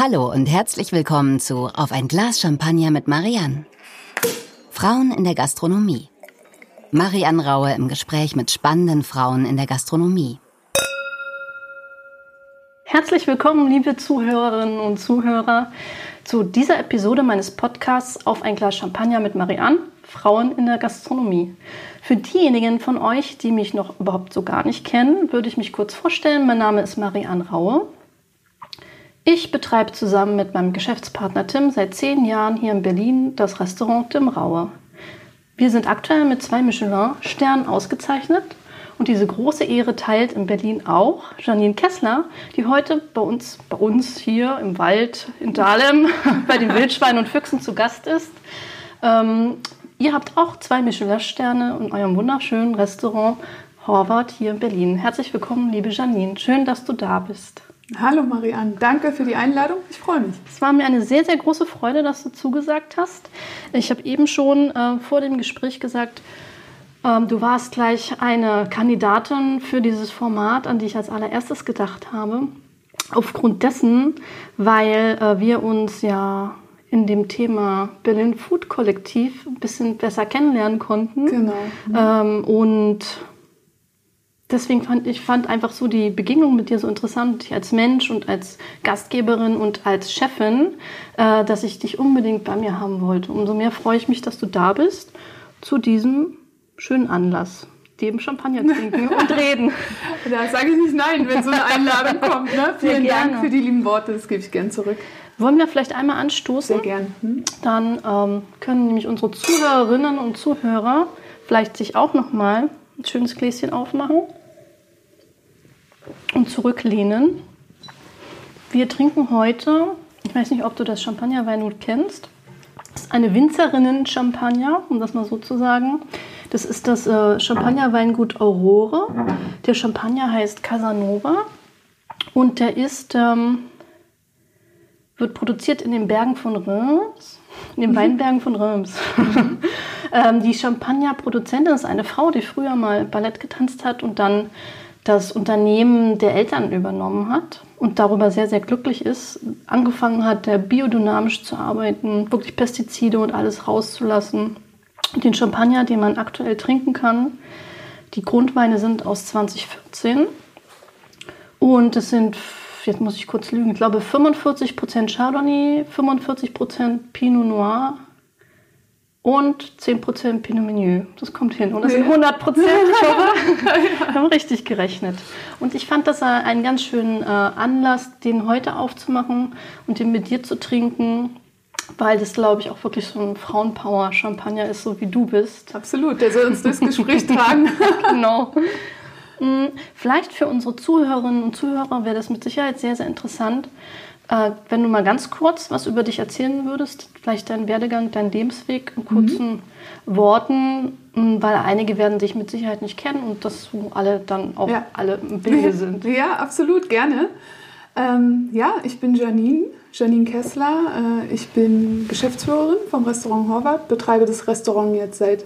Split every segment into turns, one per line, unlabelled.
Hallo und herzlich willkommen zu Auf ein Glas Champagner mit Marianne. Frauen in der Gastronomie. Marianne Raue im Gespräch mit spannenden Frauen in der Gastronomie.
Herzlich willkommen, liebe Zuhörerinnen und Zuhörer, zu dieser Episode meines Podcasts Auf ein Glas Champagner mit Marianne, Frauen in der Gastronomie. Für diejenigen von euch, die mich noch überhaupt so gar nicht kennen, würde ich mich kurz vorstellen. Mein Name ist Marianne Raue. Ich betreibe zusammen mit meinem Geschäftspartner Tim seit zehn Jahren hier in Berlin das Restaurant Tim Raue. Wir sind aktuell mit zwei Michelin-Sternen ausgezeichnet und diese große Ehre teilt in Berlin auch Janine Kessler, die heute bei uns, bei uns hier im Wald in Dahlem bei den Wildschweinen und Füchsen zu Gast ist. Ähm, ihr habt auch zwei Michelin-Sterne in eurem wunderschönen Restaurant Horvath hier in Berlin. Herzlich willkommen, liebe Janine. Schön, dass du da bist.
Hallo Marianne, danke für die Einladung. Ich freue mich.
Es war mir eine sehr, sehr große Freude, dass du zugesagt hast. Ich habe eben schon äh, vor dem Gespräch gesagt, ähm, du warst gleich eine Kandidatin für dieses Format, an die ich als allererstes gedacht habe. Aufgrund dessen, weil äh, wir uns ja in dem Thema Berlin Food Kollektiv ein bisschen besser kennenlernen konnten.
Genau.
Ähm, und deswegen fand ich fand einfach so die Begegnung mit dir so interessant, ich als Mensch und als Gastgeberin und als Chefin, äh, dass ich dich unbedingt bei mir haben wollte. Umso mehr freue ich mich, dass du da bist zu diesem schönen Anlass. Dem Champagner trinken und reden.
Da sage ich nicht nein, wenn so eine Einladung kommt. Ne? Vielen Dank für die lieben Worte, das gebe ich gern zurück.
Wollen wir vielleicht einmal anstoßen?
Sehr gern. Hm?
Dann ähm, können nämlich unsere Zuhörerinnen und Zuhörer vielleicht sich auch noch mal ein schönes Gläschen aufmachen und zurücklehnen. Wir trinken heute, ich weiß nicht, ob du das Champagnerweingut kennst. Das ist eine Winzerinnen-Champagner, um das mal so zu sagen. Das ist das äh, Champagnerweingut Aurore. Der Champagner heißt Casanova und der ist, ähm, wird produziert in den Bergen von Reims, in den Weinbergen von Reims. ähm, die Champagner-Produzentin ist eine Frau, die früher mal Ballett getanzt hat und dann das Unternehmen der Eltern übernommen hat und darüber sehr, sehr glücklich ist, angefangen hat, der biodynamisch zu arbeiten, wirklich Pestizide und alles rauszulassen. Den Champagner, den man aktuell trinken kann, die Grundweine sind aus 2014 und es sind, jetzt muss ich kurz lügen, ich glaube 45% Chardonnay, 45% Pinot Noir, und 10% Pinot Meunier. Das kommt hin. Und das sind 100 Prozent. Ich hoffe, wir haben richtig gerechnet. Und ich fand das einen ganz schönen äh, Anlass, den heute aufzumachen und den mit dir zu trinken, weil das, glaube ich, auch wirklich so ein Frauenpower-Champagner ist, so wie du bist.
Absolut, der soll uns durchs Gespräch tragen.
genau. Hm, vielleicht für unsere Zuhörerinnen und Zuhörer wäre das mit Sicherheit sehr, sehr interessant, äh, wenn du mal ganz kurz was über dich erzählen würdest, vielleicht deinen Werdegang, deinen Lebensweg in kurzen mhm. Worten, weil einige werden dich mit Sicherheit nicht kennen und dass du alle dann auch ja. alle im Bilde sind.
Ja, absolut, gerne. Ähm, ja, ich bin Janine, Janine Kessler. Äh, ich bin Geschäftsführerin vom Restaurant Horvath, betreibe das Restaurant jetzt seit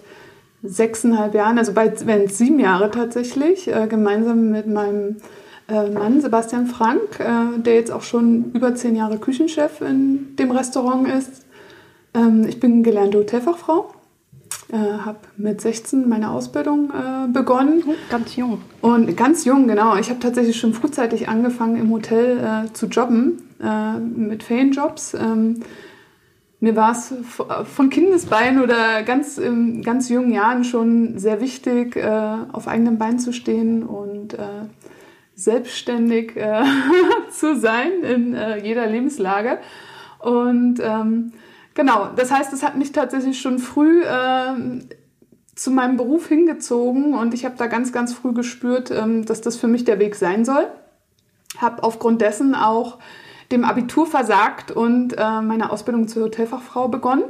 sechseinhalb Jahren, also bald werden es sieben Jahre tatsächlich, äh, gemeinsam mit meinem Mann, Sebastian Frank, äh, der jetzt auch schon über zehn Jahre Küchenchef in dem Restaurant ist. Ähm, ich bin gelernte Hotelfachfrau, äh, habe mit 16 meine Ausbildung begonnen.
Oh, ganz jung.
Und ganz jung, genau. Ich habe tatsächlich schon frühzeitig angefangen, im Hotel zu jobben, mit Ferienjobs. Ähm, mir war es von Kindesbeinen oder ganz, in ganz jungen Jahren schon sehr wichtig, auf eigenen Beinen zu stehen und selbstständig äh, zu sein in äh, jeder Lebenslage. Und ähm, genau, das heißt, es hat mich tatsächlich schon früh äh, zu meinem Beruf hingezogen und ich habe da ganz, ganz früh gespürt, ähm, dass das für mich der Weg sein soll. Habe aufgrund dessen auch dem Abitur versagt und äh, meine Ausbildung zur Hotelfachfrau begonnen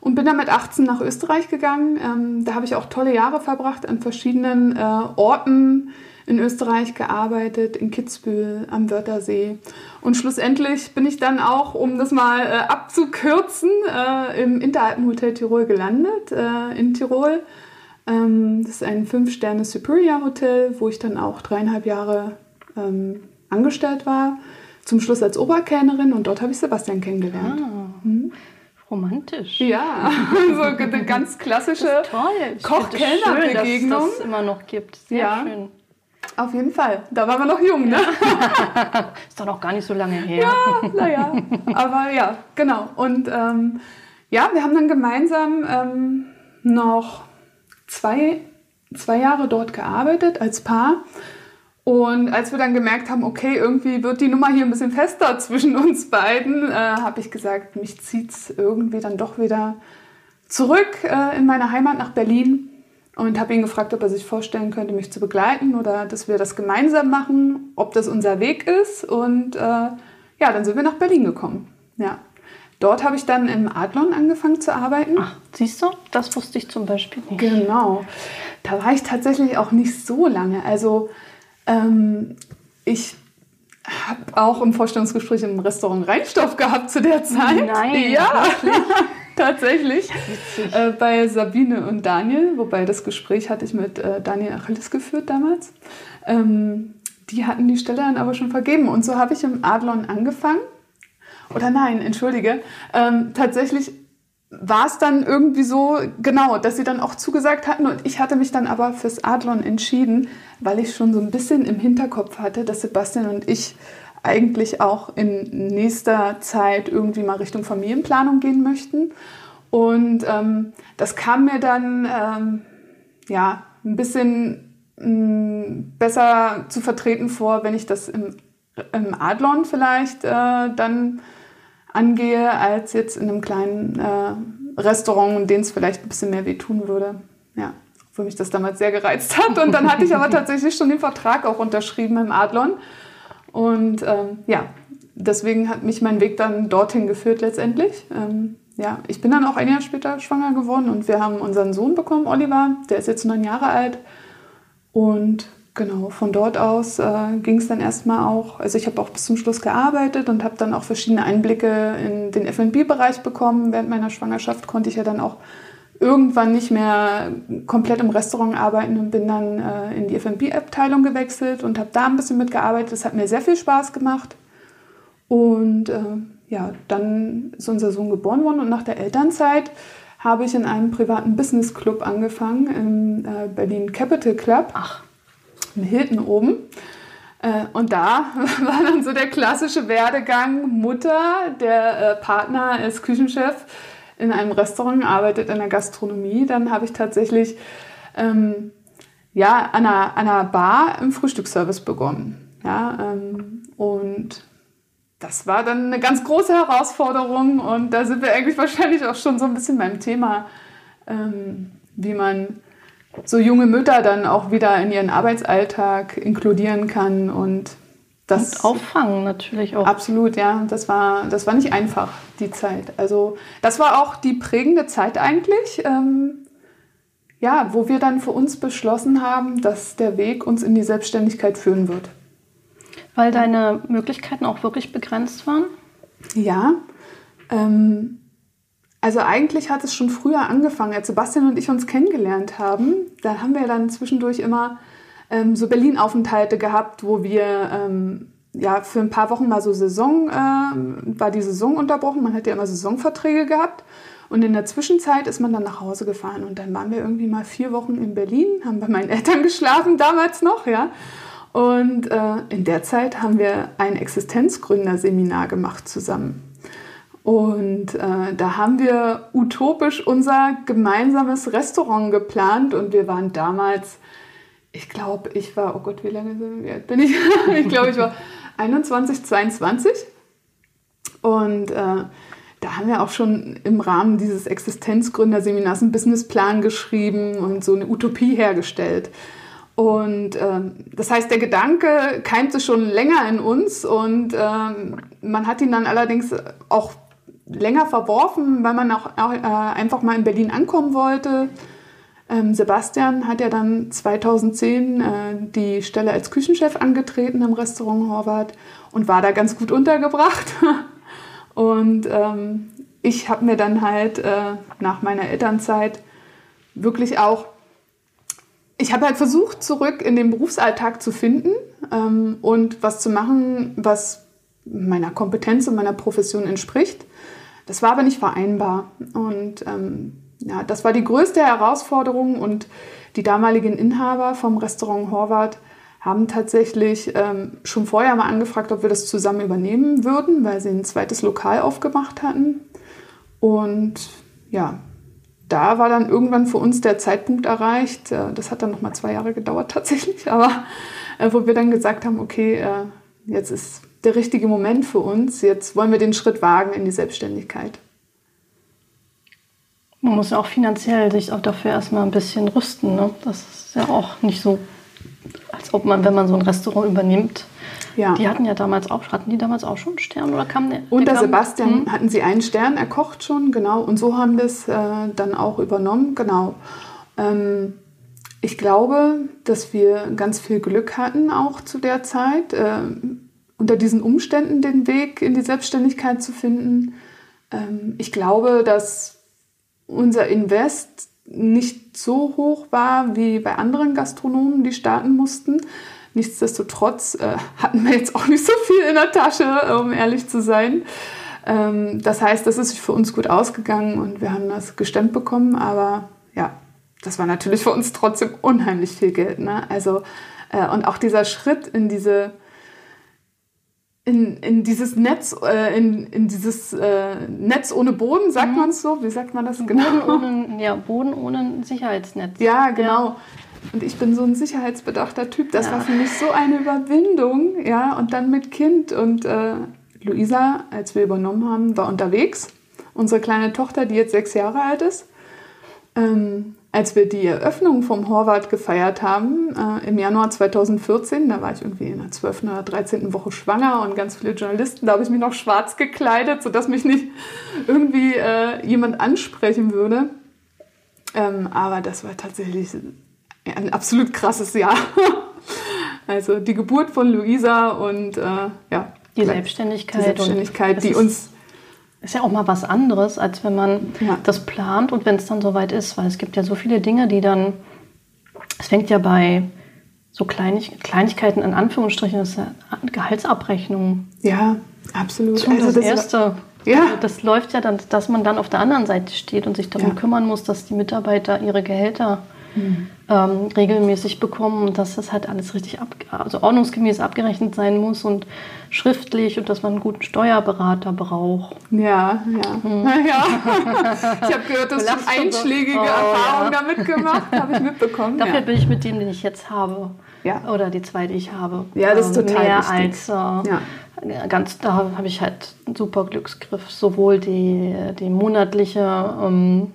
und bin dann mit 18 nach Österreich gegangen. Ähm, da habe ich auch tolle Jahre verbracht an verschiedenen äh, Orten in Österreich gearbeitet, in Kitzbühel am Wörthersee. Und schlussendlich bin ich dann auch, um das mal äh, abzukürzen, äh, im Interalpenhotel Tirol gelandet, äh, in Tirol. Ähm, das ist ein Fünf-Sterne Superior Hotel, wo ich dann auch dreieinhalb Jahre ähm, angestellt war. zum Schluss als Oberkellnerin und dort habe ich Sebastian kennengelernt.
Ah, hm? Romantisch.
Ja, so eine ganz klassische Koch-Kellner-Begegnung.
Dass es das immer noch gibt. Sehr ja. schön.
Auf jeden Fall. Da waren wir noch jung, ne?
Ist doch noch gar nicht so lange her.
Ja, naja. Aber ja, genau. Und ähm, ja, wir haben dann gemeinsam ähm, noch zwei, zwei Jahre dort gearbeitet als Paar. Und als wir dann gemerkt haben, okay, irgendwie wird die Nummer hier ein bisschen fester zwischen uns beiden, äh, habe ich gesagt, mich zieht es irgendwie dann doch wieder zurück äh, in meine Heimat nach Berlin und habe ihn gefragt, ob er sich vorstellen könnte, mich zu begleiten oder dass wir das gemeinsam machen, ob das unser Weg ist. Und äh, ja, dann sind wir nach Berlin gekommen. Ja. Dort habe ich dann im Adlon angefangen zu arbeiten.
Ach, siehst du, das wusste ich zum Beispiel nicht.
Genau. Da war ich tatsächlich auch nicht so lange. Also ähm, ich habe auch im Vorstellungsgespräch im Restaurant Reinstoff gehabt zu der Zeit.
Nein,
ja, tatsächlich. Äh, bei Sabine und Daniel, wobei das Gespräch hatte ich mit äh, Daniel Achilles geführt damals. Ähm, die hatten die Stelle dann aber schon vergeben. Und so habe ich im Adlon angefangen. Oder nein, entschuldige. Ähm, tatsächlich war es dann irgendwie so, genau, dass sie dann auch zugesagt hatten und ich hatte mich dann aber fürs Adlon entschieden, weil ich schon so ein bisschen im Hinterkopf hatte, dass Sebastian und ich eigentlich auch in nächster Zeit irgendwie mal Richtung Familienplanung gehen möchten. Und ähm, das kam mir dann ähm, ja ein bisschen mh, mm, besser zu vertreten vor, wenn ich das im, im Adlon vielleicht äh, dann angehe, als jetzt in einem kleinen äh, Restaurant, in dem es vielleicht ein bisschen mehr wehtun würde. Ja, obwohl mich das damals sehr gereizt hat. Und dann hatte ich aber tatsächlich schon den Vertrag auch unterschrieben im Adlon. Und ähm, ja, deswegen hat mich mein Weg dann dorthin geführt letztendlich. Ähm, ja, ich bin dann auch ein Jahr später schwanger geworden und wir haben unseren Sohn bekommen, Oliver. Der ist jetzt neun Jahre alt. Und Genau, von dort aus äh, ging es dann erstmal auch, also ich habe auch bis zum Schluss gearbeitet und habe dann auch verschiedene Einblicke in den FB-Bereich bekommen. Während meiner Schwangerschaft konnte ich ja dann auch irgendwann nicht mehr komplett im Restaurant arbeiten und bin dann äh, in die FB-Abteilung gewechselt und habe da ein bisschen mitgearbeitet. Das hat mir sehr viel Spaß gemacht. Und äh, ja, dann ist unser Sohn geboren worden und nach der Elternzeit habe ich in einem privaten Business Club angefangen, im äh, Berlin Capital Club.
Ach
in Hilton oben. Äh, und da war dann so der klassische Werdegang Mutter, der äh, Partner ist Küchenchef in einem Restaurant, arbeitet in der Gastronomie. Dann habe ich tatsächlich ähm, ja, an, einer, an einer Bar im Frühstücksservice begonnen. Ja, ähm, und das war dann eine ganz große Herausforderung und da sind wir eigentlich wahrscheinlich auch schon so ein bisschen beim Thema, ähm, wie man so junge Mütter dann auch wieder in ihren Arbeitsalltag inkludieren kann und das
und auffangen natürlich auch.
Absolut, ja. Das war, das war nicht einfach, die Zeit. Also das war auch die prägende Zeit eigentlich, ähm, ja, wo wir dann für uns beschlossen haben, dass der Weg uns in die Selbstständigkeit führen wird.
Weil deine Möglichkeiten auch wirklich begrenzt waren?
Ja. Ähm, also eigentlich hat es schon früher angefangen, als Sebastian und ich uns kennengelernt haben. Da haben wir dann zwischendurch immer ähm, so Berlin-Aufenthalte gehabt, wo wir ähm, ja für ein paar Wochen mal so Saison, äh, war die Saison unterbrochen. Man hat ja immer Saisonverträge gehabt. Und in der Zwischenzeit ist man dann nach Hause gefahren und dann waren wir irgendwie mal vier Wochen in Berlin, haben bei meinen Eltern geschlafen, damals noch, ja. Und äh, in der Zeit haben wir ein Existenzgründerseminar gemacht zusammen. Und äh, da haben wir utopisch unser gemeinsames Restaurant geplant und wir waren damals, ich glaube, ich war, oh Gott, wie lange bin ich? ich glaube, ich war 21, 22. Und äh, da haben wir auch schon im Rahmen dieses Existenzgründerseminars einen Businessplan geschrieben und so eine Utopie hergestellt. Und ähm, das heißt, der Gedanke keimte schon länger in uns und ähm, man hat ihn dann allerdings auch länger verworfen, weil man auch, auch äh, einfach mal in Berlin ankommen wollte. Ähm, Sebastian hat ja dann 2010 äh, die Stelle als Küchenchef angetreten im Restaurant Horvath und war da ganz gut untergebracht. und ähm, ich habe mir dann halt äh, nach meiner Elternzeit wirklich auch, ich habe halt versucht, zurück in den Berufsalltag zu finden ähm, und was zu machen, was meiner Kompetenz und meiner Profession entspricht. Das war aber nicht vereinbar. Und ähm, ja, das war die größte Herausforderung und die damaligen Inhaber vom Restaurant Horvath haben tatsächlich ähm, schon vorher mal angefragt, ob wir das zusammen übernehmen würden, weil sie ein zweites Lokal aufgemacht hatten. Und ja, da war dann irgendwann für uns der Zeitpunkt erreicht. Äh, das hat dann noch mal zwei Jahre gedauert tatsächlich, aber äh, wo wir dann gesagt haben, okay, äh, jetzt ist der richtige Moment für uns. Jetzt wollen wir den Schritt wagen in die Selbstständigkeit.
Man muss ja auch finanziell sich auch dafür erstmal ein bisschen rüsten. Ne? Das ist ja auch nicht so, als ob man, wenn man so ein Restaurant übernimmt, ja. Die hatten ja damals auch, hatten die damals auch schon einen Stern oder kam der?
Unter der Sebastian hm? hatten sie einen Stern, er kocht schon, genau. Und so haben wir es äh, dann auch übernommen, genau. Ähm, ich glaube, dass wir ganz viel Glück hatten auch zu der Zeit, äh, unter diesen Umständen den Weg in die Selbstständigkeit zu finden. Ähm, ich glaube, dass unser Invest nicht so hoch war wie bei anderen Gastronomen, die starten mussten. Nichtsdestotrotz äh, hatten wir jetzt auch nicht so viel in der Tasche, um ehrlich zu sein. Ähm, das heißt, das ist für uns gut ausgegangen und wir haben das gestemmt bekommen, aber ja, das war natürlich für uns trotzdem unheimlich viel Geld. Ne? Also, äh, und auch dieser Schritt in diese in, in dieses Netz, äh, in, in dieses äh, Netz ohne Boden, sagt mhm. man es so? Wie sagt man das
genau? Boden ohne, ja, Boden ohne Sicherheitsnetz.
Ja, genau. Ja. Und ich bin so ein sicherheitsbedachter Typ. Das ja. war für mich so eine Überwindung, ja. Und dann mit Kind. Und äh, Luisa, als wir übernommen haben, war unterwegs. Unsere kleine Tochter, die jetzt sechs Jahre alt ist. Ähm, als wir die Eröffnung vom Horvath gefeiert haben, äh, im Januar 2014, da war ich irgendwie in der 12. oder 13. Woche schwanger und ganz viele Journalisten, da habe ich mich noch schwarz gekleidet, sodass mich nicht irgendwie äh, jemand ansprechen würde. Ähm, aber das war tatsächlich ein absolut krasses Jahr. also die Geburt von Luisa und äh, ja.
Die Selbstständigkeit. Die
Selbstständigkeit, die uns.
Ist ja auch mal was anderes, als wenn man ja. das plant und wenn es dann soweit ist, weil es gibt ja so viele Dinge, die dann. Es fängt ja bei so Kleinig Kleinigkeiten in Anführungsstrichen, das ist ja Gehaltsabrechnung.
Ja, absolut.
Schon also das, das erste. Ja. Also das läuft ja dann, dass man dann auf der anderen Seite steht und sich darum ja. kümmern muss, dass die Mitarbeiter ihre Gehälter mhm. ähm, regelmäßig bekommen und dass das halt alles richtig ab, also ordnungsgemäß abgerechnet sein muss und schriftlich und dass man einen guten Steuerberater braucht.
Ja, ja. Mhm. ja. Ich habe gehört, dass du einschlägige oh, Erfahrungen ja. damit gemacht habe ich mitbekommen.
Dafür ja. bin ich mit dem, den ich jetzt habe. Ja. Oder die zwei, die ich habe.
Ja, das ist ähm, total
mehr
wichtig.
als äh, ja. ganz, da habe ich halt einen super Glücksgriff. Sowohl die, die monatliche ähm,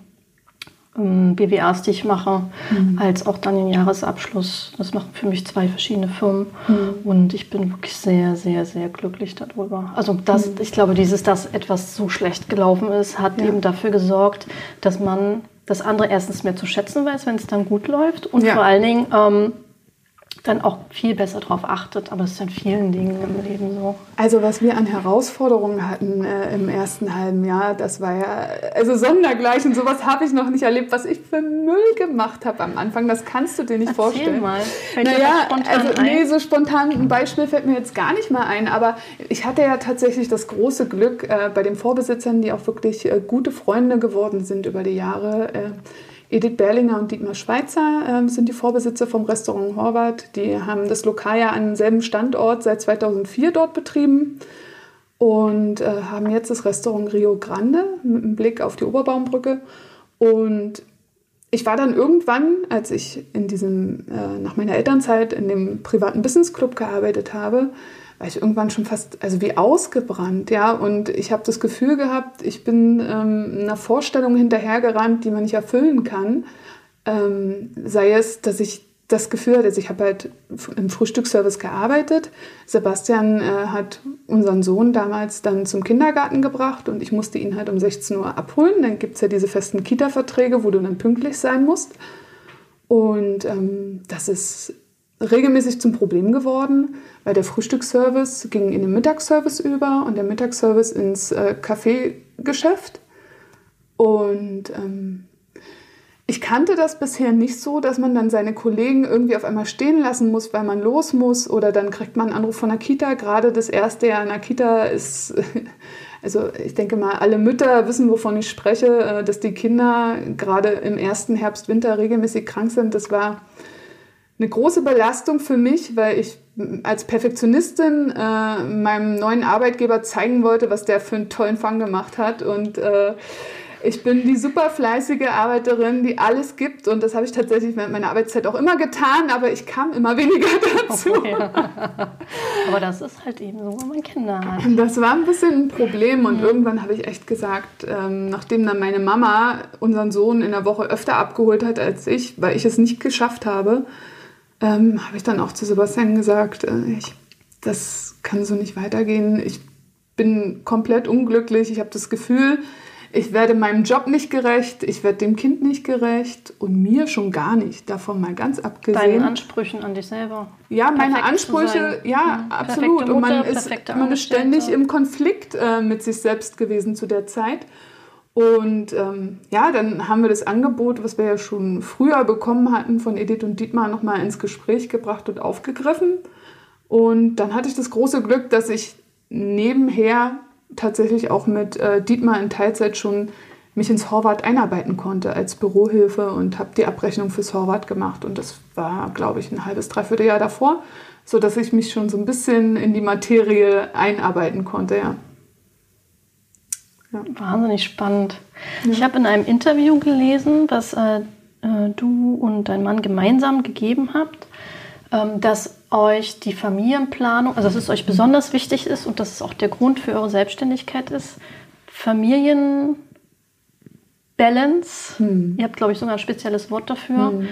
BWAs, die ich mache, mhm. als auch dann den Jahresabschluss. Das machen für mich zwei verschiedene Firmen mhm. und ich bin wirklich sehr, sehr, sehr glücklich darüber. Also das, mhm. ich glaube, dieses, dass etwas so schlecht gelaufen ist, hat ja. eben dafür gesorgt, dass man das andere erstens mehr zu schätzen weiß, wenn es dann gut läuft und ja. vor allen Dingen ähm, dann auch viel besser darauf achtet. Aber es ist in vielen Dingen im Leben so.
Also was wir an Herausforderungen hatten äh, im ersten halben Jahr, das war ja, also sondergleichen, sowas habe ich noch nicht erlebt, was ich für Müll gemacht habe am Anfang. Das kannst du dir nicht
Erzähl
vorstellen.
mal.
Fällt naja, also ein? nee, so spontan ein Beispiel fällt mir jetzt gar nicht mal ein, aber ich hatte ja tatsächlich das große Glück äh, bei den Vorbesitzern, die auch wirklich äh, gute Freunde geworden sind über die Jahre. Edith Berlinger und Dietmar Schweizer äh, sind die Vorbesitzer vom Restaurant Horvath. Die haben das Lokal ja an demselben Standort seit 2004 dort betrieben und äh, haben jetzt das Restaurant Rio Grande mit einem Blick auf die Oberbaumbrücke. Und ich war dann irgendwann, als ich in diesem, äh, nach meiner Elternzeit in dem privaten Business Club gearbeitet habe, war ich irgendwann schon fast, also wie ausgebrannt, ja. Und ich habe das Gefühl gehabt, ich bin ähm, einer Vorstellung hinterhergerannt, die man nicht erfüllen kann. Ähm, sei es, dass ich das Gefühl hatte, also ich habe halt im Frühstücksservice gearbeitet. Sebastian äh, hat unseren Sohn damals dann zum Kindergarten gebracht und ich musste ihn halt um 16 Uhr abholen. Dann gibt es ja diese festen Kita-Verträge, wo du dann pünktlich sein musst. Und ähm, das ist regelmäßig zum Problem geworden, weil der Frühstücksservice ging in den Mittagsservice über und der Mittagsservice ins äh, Kaffeegeschäft. Und ähm, Ich kannte das bisher nicht so, dass man dann seine Kollegen irgendwie auf einmal stehen lassen muss, weil man los muss oder dann kriegt man einen Anruf von der Kita. Gerade das erste Jahr in der Kita ist, also ich denke mal, alle Mütter wissen, wovon ich spreche, äh, dass die Kinder gerade im ersten Herbst, Winter regelmäßig krank sind. Das war eine große Belastung für mich, weil ich als Perfektionistin äh, meinem neuen Arbeitgeber zeigen wollte, was der für einen tollen Fang gemacht hat und äh, ich bin die super fleißige Arbeiterin, die alles gibt und das habe ich tatsächlich während meiner Arbeitszeit auch immer getan, aber ich kam immer weniger dazu.
Oh, ja. Aber das ist halt eben so, wenn man Kinder hat.
Das war ein bisschen ein Problem und mhm. irgendwann habe ich echt gesagt, ähm, nachdem dann meine Mama unseren Sohn in der Woche öfter abgeholt hat als ich, weil ich es nicht geschafft habe, ähm, habe ich dann auch zu Sebastian gesagt, äh, ich, das kann so nicht weitergehen. Ich bin komplett unglücklich. Ich habe das Gefühl, ich werde meinem Job nicht gerecht, ich werde dem Kind nicht gerecht und mir schon gar nicht. Davon mal ganz abgesehen.
Deinen Ansprüchen an dich selber.
Ja, meine Perfekt Ansprüche, ja, mhm. absolut. Mutter, und man ist, man ist ständig im Konflikt äh, mit sich selbst gewesen zu der Zeit. Und ähm, ja, dann haben wir das Angebot, was wir ja schon früher bekommen hatten, von Edith und Dietmar nochmal ins Gespräch gebracht und aufgegriffen. Und dann hatte ich das große Glück, dass ich nebenher tatsächlich auch mit äh, Dietmar in Teilzeit schon mich ins Horvath einarbeiten konnte als Bürohilfe und habe die Abrechnung fürs Horvath gemacht. Und das war, glaube ich, ein halbes, dreiviertel Jahr davor, sodass ich mich schon so ein bisschen in die Materie einarbeiten konnte, ja.
Ja. Wahnsinnig spannend. Ja. Ich habe in einem Interview gelesen, was äh, äh, du und dein Mann gemeinsam gegeben habt, ähm, dass euch die Familienplanung, also dass es euch besonders wichtig ist und dass es auch der Grund für eure Selbstständigkeit ist, Familienbalance, hm. ihr habt, glaube ich, sogar ein spezielles Wort dafür, hm.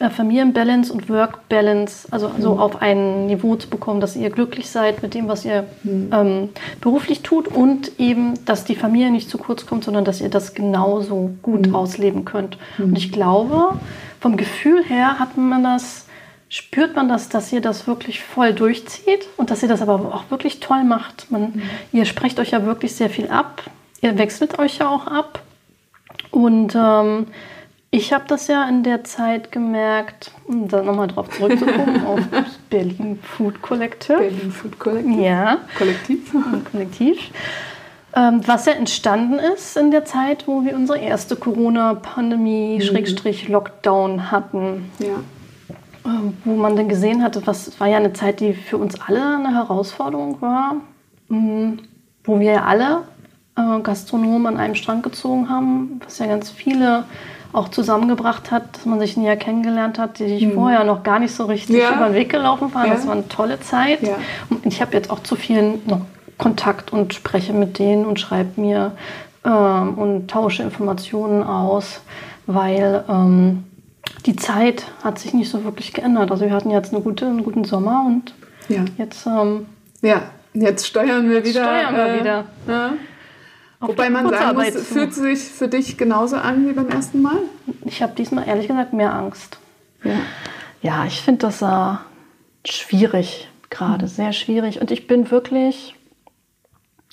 Äh, Familienbalance und Workbalance, also hm. so auf ein Niveau zu bekommen, dass ihr glücklich seid mit dem, was ihr hm. ähm, beruflich tut und eben, dass die Familie nicht zu kurz kommt, sondern dass ihr das genauso gut hm. ausleben könnt. Hm. Und ich glaube, vom Gefühl her hat man das spürt man das, dass ihr das wirklich voll durchzieht und dass ihr das aber auch wirklich toll macht. Man. Ihr sprecht euch ja wirklich sehr viel ab. Ihr wechselt euch ja auch ab. Und ähm, ich habe das ja in der Zeit gemerkt, um da nochmal drauf zurückzukommen, auf Berlin Food Collective.
Berlin Food Collective.
Ja.
Kollektiv.
Kollektiv. Ähm, was ja entstanden ist in der Zeit, wo wir unsere erste Corona-Pandemie, mhm. Schrägstrich Lockdown hatten.
Ja.
Ähm, wo man dann gesehen hatte, was war ja eine Zeit, die für uns alle eine Herausforderung war, mm, wo wir ja alle äh, Gastronomen an einem Strang gezogen haben, was ja ganz viele auch zusammengebracht hat, dass man sich näher kennengelernt hat, die sich mhm. vorher noch gar nicht so richtig ja. über den Weg gelaufen waren. Ja. Das war eine tolle Zeit. Ja. Und ich habe jetzt auch zu vielen noch Kontakt und spreche mit denen und schreibe mir ähm, und tausche Informationen aus, weil ähm, die Zeit hat sich nicht so wirklich geändert. Also wir hatten jetzt eine gute, einen guten Sommer und jetzt. Ähm,
ja, jetzt steuern wir wieder.
Steuern wir äh, wieder.
Wobei man sagen muss, fühlt es sich für dich genauso an wie beim ersten Mal?
Ich habe diesmal ehrlich gesagt mehr Angst. Ja, ja ich finde das äh, schwierig gerade, mhm. sehr schwierig. Und ich bin wirklich,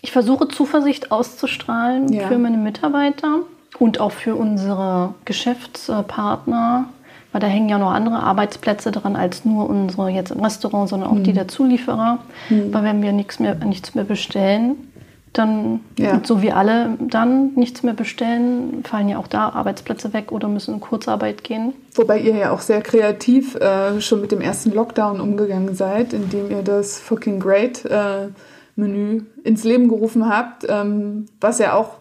ich versuche Zuversicht auszustrahlen ja. für meine Mitarbeiter und auch für unsere Geschäftspartner, weil da hängen ja noch andere Arbeitsplätze dran als nur unsere jetzt im Restaurant, sondern auch mhm. die der Zulieferer. Mhm. Weil wenn wir nichts mehr, nichts mehr bestellen, dann, ja. so wie alle dann nichts mehr bestellen, fallen ja auch da Arbeitsplätze weg oder müssen in Kurzarbeit gehen.
Wobei ihr ja auch sehr kreativ äh, schon mit dem ersten Lockdown umgegangen seid, indem ihr das Fucking Great äh, Menü ins Leben gerufen habt, ähm, was ja auch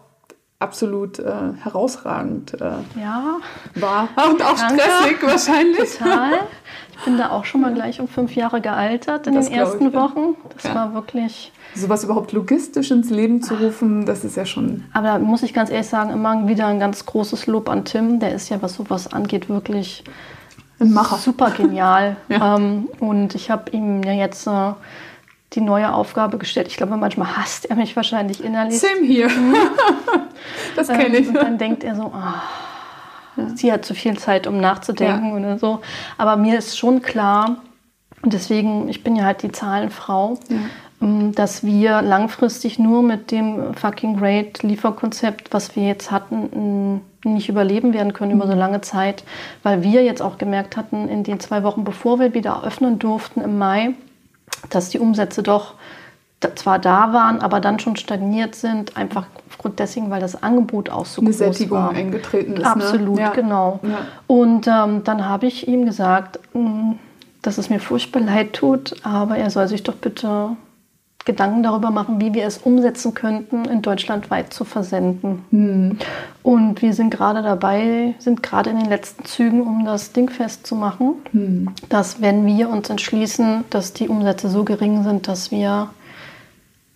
absolut äh, herausragend äh,
ja.
war. Und auch Danke. stressig wahrscheinlich.
Total. Ich bin da auch schon mal gleich um fünf Jahre gealtert in das den ersten ich, Wochen. Das ja. war wirklich.
Sowas überhaupt logistisch ins Leben zu rufen, das ist ja schon.
Aber da muss ich ganz ehrlich sagen, immer wieder ein ganz großes Lob an Tim. Der ist ja, was sowas angeht, wirklich
ein Macher.
super genial. ja. ähm, und ich habe ihm ja jetzt. Äh, die neue Aufgabe gestellt. Ich glaube, manchmal hasst er mich wahrscheinlich innerlich.
Same hier. Mhm. das kenne ich.
Und dann denkt er so, oh, sie hat zu viel Zeit, um nachzudenken ja. oder so. Aber mir ist schon klar, und deswegen, ich bin ja halt die Zahlenfrau, ja. Ähm, dass wir langfristig nur mit dem fucking great Lieferkonzept, was wir jetzt hatten, nicht überleben werden können über so lange Zeit, weil wir jetzt auch gemerkt hatten, in den zwei Wochen, bevor wir wieder öffnen durften im Mai, dass die Umsätze doch zwar da waren, aber dann schon stagniert sind, einfach aufgrund dessen, weil das Angebot auch so
Eine
groß
Sättigung
war.
eingetreten ist.
Absolut,
ne? ja.
genau.
Ja.
Und ähm, dann habe ich ihm gesagt, mh, dass es mir furchtbar leid tut, aber er soll sich doch bitte Gedanken darüber machen, wie wir es umsetzen könnten, in Deutschland weit zu versenden.
Hm.
Und wir sind gerade dabei, sind gerade in den letzten Zügen, um das Ding festzumachen,
Hm.
dass wenn wir uns entschließen, dass die Umsätze so gering sind, dass wir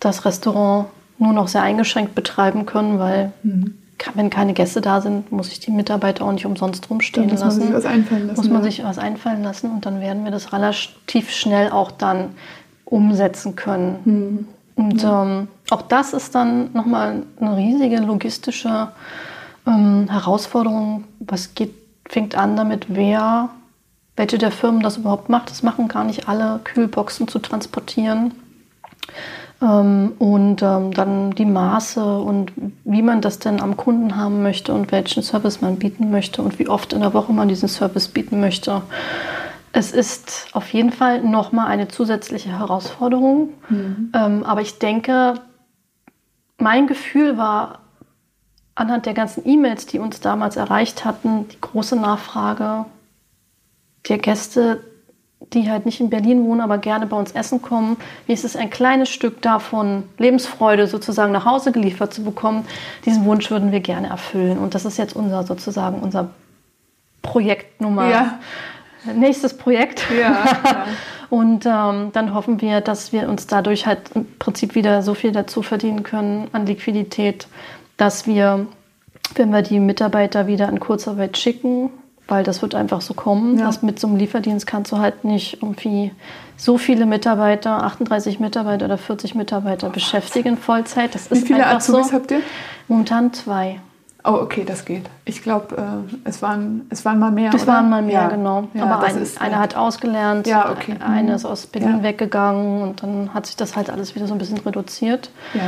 das Restaurant nur noch sehr eingeschränkt betreiben können, weil
Hm.
wenn keine Gäste da sind, muss ich die Mitarbeiter auch nicht umsonst rumstehen
Da muss man
lassen.
sich was einfallen lassen,
Muss man
ja.
sich was einfallen lassen und dann werden wir das relativ schnell auch dann umsetzen können.
Hm.
Und ähm, auch das ist dann nochmal eine riesige logistische ähm, Herausforderung. Was geht, fängt an damit, wer, welche der Firmen das überhaupt macht. Das machen gar nicht alle, Kühlboxen zu transportieren. Ähm, und ähm, dann die Maße und wie man das denn am Kunden haben möchte und welchen Service man bieten möchte und wie oft in der Woche man diesen Service bieten möchte. Es ist auf jeden Fall nochmal eine zusätzliche Herausforderung. Ähm, aber ich denke, mein Gefühl war anhand der ganzen E-Mails, die uns damals erreicht hatten, die große Nachfrage der Gäste, die halt nicht in Berlin wohnen, aber gerne bei uns essen kommen. Wie ist es ein kleines Stück davon, Lebensfreude sozusagen nach Hause geliefert zu bekommen? Diesen Wunsch würden wir gerne erfüllen. Und das ist jetzt unser sozusagen unser Projekt Nummer.
Ja.
Nächstes Projekt.
Ja, ja.
Und ähm, dann hoffen wir, dass wir uns dadurch halt im Prinzip wieder so viel dazu verdienen können an Liquidität, dass wir, wenn wir die Mitarbeiter wieder in Kurzarbeit schicken, weil das wird einfach so kommen,
Ja.
dass mit so einem Lieferdienst kannst du halt nicht irgendwie so viele Mitarbeiter, 38 Mitarbeiter oder 40 Mitarbeiter beschäftigen Vollzeit. Das
Wie
ist
viele Azubis
so.
habt ihr?
Momentan zwei.
Oh, okay, das geht. Ich glaube, äh, es, waren, es waren mal mehr.
Es
oder?
waren mal mehr,
Ja.
genau.
Ja,
Aber ein,
ist,
einer hat ausgelernt,
Ja, okay.
eine
Mhm.
ist aus Berlin weggegangen und dann hat sich das halt alles wieder so ein bisschen reduziert.
Ja.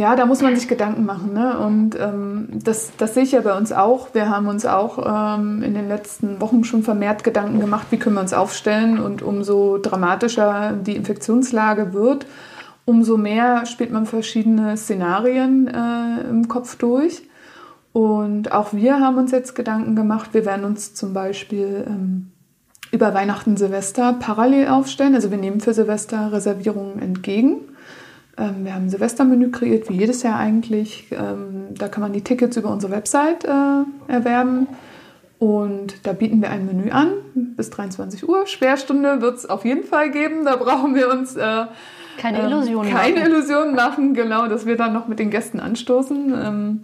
Ja, da muss man sich Gedanken machen. Ne? Und ähm, das, das sehe ich ja bei uns auch. Wir haben uns auch ähm, in den letzten Wochen schon vermehrt Gedanken gemacht, wie können wir uns aufstellen. Und umso dramatischer die Infektionslage wird, umso mehr spielt man verschiedene Szenarien äh, im Kopf durch. Und auch wir haben uns jetzt Gedanken gemacht. Wir werden uns zum Beispiel ähm, über Weihnachten, Silvester parallel aufstellen. Also wir nehmen für Silvester Reservierungen entgegen. Ähm, wir haben ein Silvestermenü kreiert, wie jedes Jahr eigentlich. Ähm, da kann man die Tickets über unsere Website äh, erwerben. Und da bieten wir ein Menü an bis 23 Uhr. Sperrstunde wird es auf jeden Fall geben. Da brauchen wir uns äh,
Keine
ähm,
Illusionen
Keine
machen.
Illusionen machen, genau, dass wir dann noch mit den Gästen anstoßen.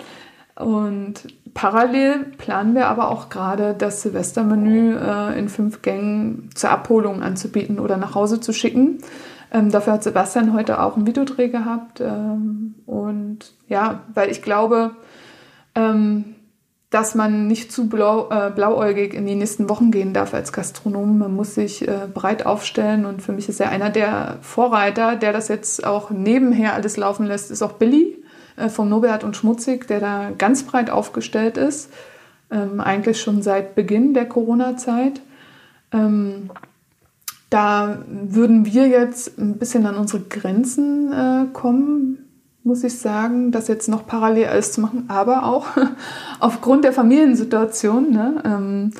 Und parallel planen wir aber auch gerade das Silvestermenü äh, in fünf Gängen zur Abholung anzubieten oder nach Hause zu schicken. Ähm, dafür hat Sebastian heute auch einen Videodreh gehabt. Ähm, und ja, weil ich glaube, ähm, dass man nicht zu blau, äh, blauäugig in die nächsten Wochen gehen darf als Gastronom. Man muss sich äh, breit aufstellen und für mich ist er einer der Vorreiter, der das jetzt auch nebenher alles laufen lässt, ist auch Billy äh, vom Nobelhart und Schmutzig, der da ganz breit aufgestellt ist, ähm, eigentlich schon seit Beginn der Corona-Zeit. Ähm, da würden wir jetzt ein bisschen an unsere Grenzen äh, kommen, muss ich sagen, das jetzt noch parallel alles zu machen, aber auch aufgrund der Familiensituation ne, ähm,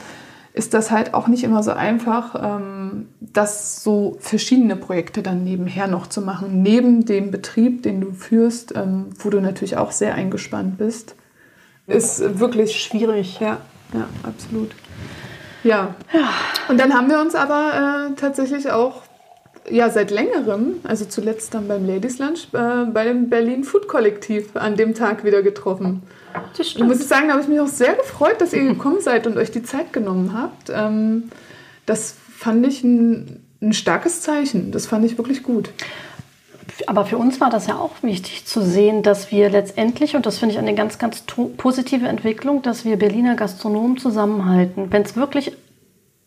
ist das halt auch nicht immer so einfach, ähm, das so verschiedene Projekte dann nebenher noch zu machen, neben dem Betrieb, den du führst, ähm, wo du natürlich auch sehr eingespannt bist. Ist wirklich
Schwierig.
ja, ja, absolut. Ja. Und dann haben wir uns aber äh, tatsächlich auch ja, seit längerem, also zuletzt dann beim Ladies Lunch, äh, bei dem Berlin Food Kollektiv an dem Tag wieder getroffen.
Das
Und muss ich sagen, da habe ich mich auch sehr gefreut, dass ihr gekommen seid und euch die Zeit genommen habt. Ähm, das fand ich ein, ein starkes Zeichen. Das fand ich wirklich gut.
Aber für uns war das ja auch wichtig zu sehen, dass wir letztendlich, und das finde ich eine ganz, ganz positive Entwicklung, dass wir Berliner Gastronomen zusammenhalten. Wenn es wirklich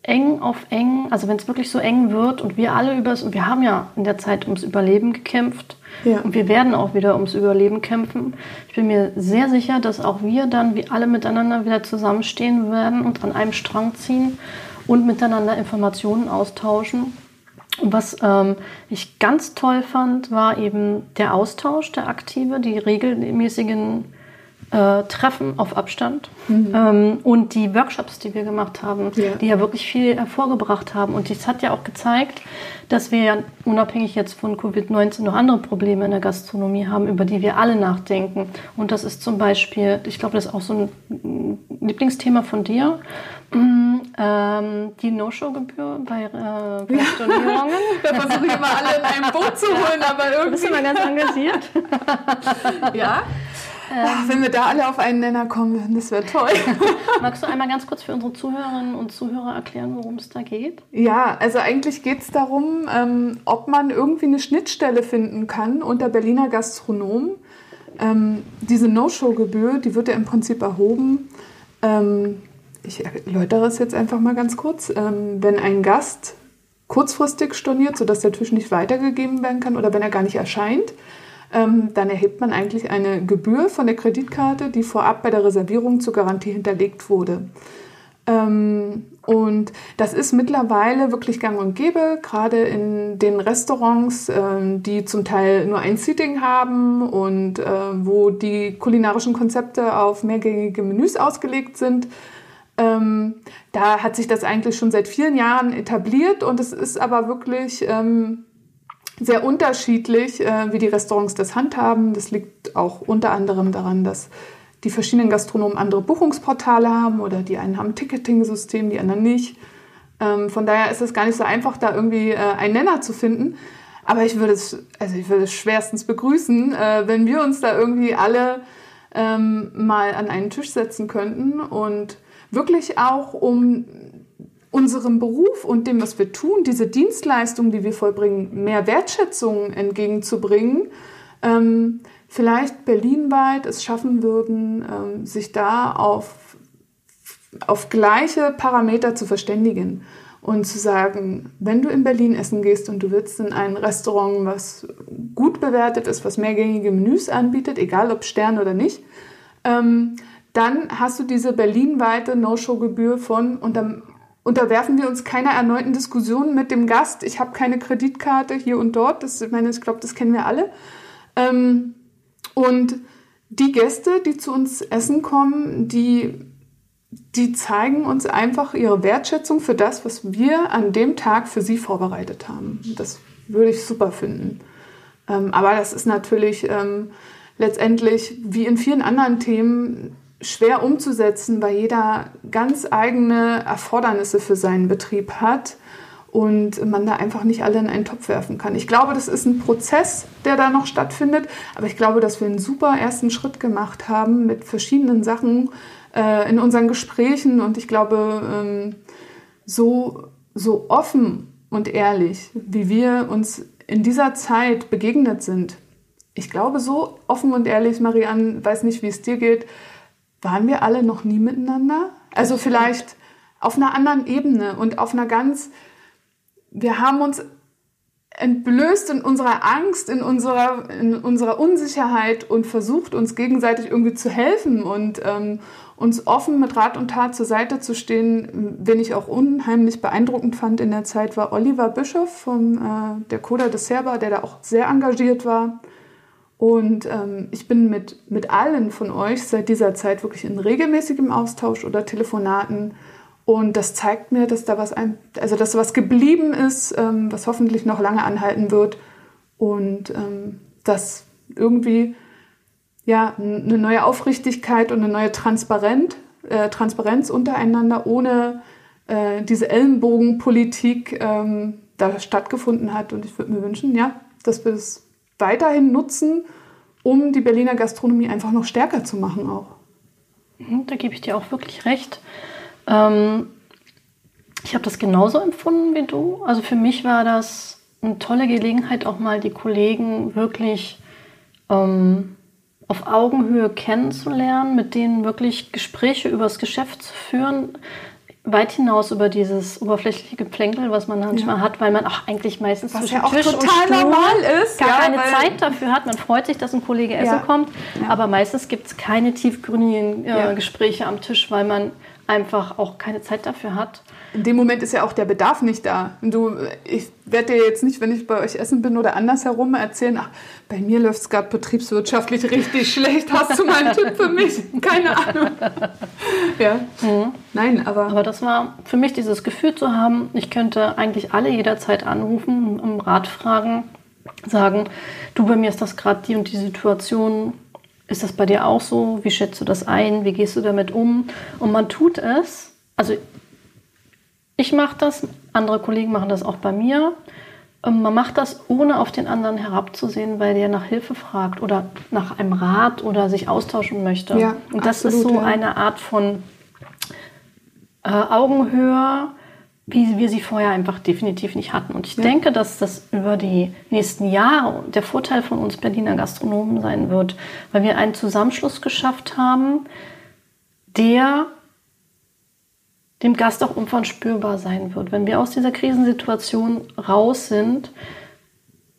eng auf eng, also wenn es wirklich so eng wird und wir alle über es, und wir haben ja in der Zeit ums Überleben gekämpft ja. und wir werden auch wieder ums Überleben kämpfen. Ich bin mir sehr sicher, dass auch wir dann wie alle miteinander wieder zusammenstehen werden und an einem Strang ziehen und miteinander Informationen austauschen. Und was ähm, ich ganz toll fand, war eben der Austausch, der aktive, die regelmäßigen äh, Treffen auf Abstand mhm. ähm, und die Workshops, die wir gemacht haben, ja. die ja wirklich viel hervorgebracht haben. Und das hat ja auch gezeigt, dass wir ja unabhängig jetzt von Covid-19 noch andere Probleme in der Gastronomie haben, über die wir alle nachdenken. Und das ist zum Beispiel, ich glaube, das ist auch so ein Lieblingsthema von dir, mm, ähm, die No-Show-Gebühr bei, äh, ja. Stornierungen.
da versuche ich immer alle in einem Boot zu holen, aber irgendwie...
Bist du mal ganz engagiert?
ja. Ach, wenn wir da alle auf einen Nenner kommen, das wäre toll.
Magst du einmal ganz kurz für unsere Zuhörerinnen und Zuhörer erklären, worum es da geht?
Ja, also eigentlich geht es darum, ähm, ob man irgendwie eine Schnittstelle finden kann unter Berliner Gastronomen. Ähm, diese No-Show-Gebühr, die wird ja im Prinzip erhoben. Ähm, ich erläutere es jetzt einfach mal ganz kurz. Ähm, wenn ein Gast kurzfristig storniert, sodass der Tisch nicht weitergegeben werden kann oder wenn er gar nicht erscheint, ähm, dann erhebt man eigentlich eine Gebühr von der Kreditkarte, die vorab bei der Reservierung zur Garantie hinterlegt wurde. Ähm, und das ist mittlerweile wirklich gang und gäbe, gerade in den Restaurants, ähm, die zum Teil nur ein Seating haben und äh, wo die kulinarischen Konzepte auf mehrgängige Menüs ausgelegt sind. Ähm, da hat sich das eigentlich schon seit vielen Jahren etabliert und es ist aber wirklich ähm, sehr unterschiedlich, äh, wie die Restaurants das handhaben. Das liegt auch unter anderem daran, dass die verschiedenen Gastronomen andere Buchungsportale haben oder die einen haben Ticketing-System, die anderen nicht. Ähm, von daher ist es gar nicht so einfach, da irgendwie äh, einen Nenner zu finden. Aber ich würde es, also ich würde es schwerstens begrüßen, äh, wenn wir uns da irgendwie alle ähm, mal an einen Tisch setzen könnten und wirklich auch um unserem Beruf und dem, was wir tun, diese Dienstleistung, die wir vollbringen, mehr Wertschätzung entgegenzubringen, ähm, vielleicht berlinweit es schaffen würden, ähm, sich da auf, auf gleiche Parameter zu verständigen und zu sagen, wenn du in Berlin essen gehst und du willst in ein Restaurant, was gut bewertet ist, was mehrgängige Menüs anbietet, egal ob Stern oder nicht, ähm, dann hast du diese berlinweite No-Show-Gebühr von, und dann unterwerfen wir uns keiner erneuten Diskussion mit dem Gast. Ich habe keine Kreditkarte hier und dort. Das, ich meine, ich glaube, das kennen wir alle. Ähm, und die Gäste, die zu uns essen kommen, die, die zeigen uns einfach ihre Wertschätzung für das, was wir an dem Tag für sie vorbereitet haben. Das würde ich super finden. Ähm, aber das ist natürlich ähm, letztendlich wie in vielen anderen Themen schwer umzusetzen, weil jeder ganz eigene Erfordernisse für seinen Betrieb hat und man da einfach nicht alle in einen Topf werfen kann. Ich glaube, das ist ein Prozess, der da noch stattfindet, aber ich glaube, dass wir einen super ersten Schritt gemacht haben mit verschiedenen Sachen äh, in unseren Gesprächen und ich glaube, ähm, so, so offen und ehrlich, wie wir uns in dieser Zeit begegnet sind, ich glaube, so offen und ehrlich, Marianne, weiß nicht, wie es dir geht, waren wir alle noch nie miteinander? Also vielleicht auf einer anderen Ebene und auf einer ganz, wir haben uns entblößt in unserer Angst, in unserer, in unserer Unsicherheit und versucht, uns gegenseitig irgendwie zu helfen und ähm, uns offen mit Rat und Tat zur Seite zu stehen. Wen ich auch unheimlich beeindruckend fand in der Zeit, war Oliver Bischof von äh, der Coda de Serba, der da auch sehr engagiert war. Und ähm, ich bin mit, mit allen von euch seit dieser Zeit wirklich in regelmäßigem Austausch oder Telefonaten. Und das zeigt mir, dass da was, ein, also dass was geblieben ist, ähm, was hoffentlich noch lange anhalten wird. Und ähm, dass irgendwie ja, eine neue Aufrichtigkeit und eine neue Transparent, äh, Transparenz untereinander ohne äh, diese Ellenbogenpolitik ähm, da stattgefunden hat. Und ich würde mir wünschen, ja, dass wir das weiterhin nutzen, um die Berliner Gastronomie einfach noch stärker zu machen auch.
Mhm, da gebe ich dir auch wirklich recht. Ähm, ich habe das genauso empfunden wie du. Also für mich war das eine tolle Gelegenheit, auch mal die Kollegen wirklich ähm, auf Augenhöhe kennenzulernen, mit denen wirklich Gespräche über das Geschäft zu führen. Weit hinaus über dieses oberflächliche Geplänkel, was man manchmal ja. hat, weil man auch eigentlich meistens
was
zwischen
ja auch
Tisch
total
und Stuhl
normal ist,
gar
ja,
keine Zeit dafür hat. Man freut sich, dass ein Kollege essen
Ja.
kommt,
Ja.
aber meistens gibt es keine tiefgründigen äh. Gespräche am Tisch, weil man einfach auch keine Zeit dafür hat.
In dem Moment ist ja auch der Bedarf nicht da. Und Du, ich werde dir jetzt nicht, wenn ich bei euch essen bin oder andersherum erzählen, ach, bei mir läuft es gerade betriebswirtschaftlich richtig schlecht. Hast du mal einen Tipp für mich? Keine Ahnung. Ja. Nein, aber,
Aber das war für mich dieses Gefühl zu haben, ich könnte eigentlich alle jederzeit anrufen, um Rat fragen, sagen, du, bei mir ist das gerade die und die Situation. Ist das bei dir auch so? Wie schätzt du das ein? Wie gehst du damit um? Und man tut es. Also ich mache das, andere Kollegen machen das auch bei mir. Ähm, Man macht das, ohne auf den anderen herabzusehen, weil der nach Hilfe fragt oder nach einem Rat oder sich austauschen möchte.
Ja,
Und das ist
absolut,
so
ja.
eine Art von äh, Augenhöhe, wie wir sie vorher einfach definitiv nicht hatten. Und ich denke, dass das über die nächsten Jahre der Vorteil von uns Berliner Gastronomen sein wird, weil wir einen Zusammenschluss geschafft haben, der dem Gast auch irgendwann spürbar sein wird. Wenn wir aus dieser Krisensituation raus sind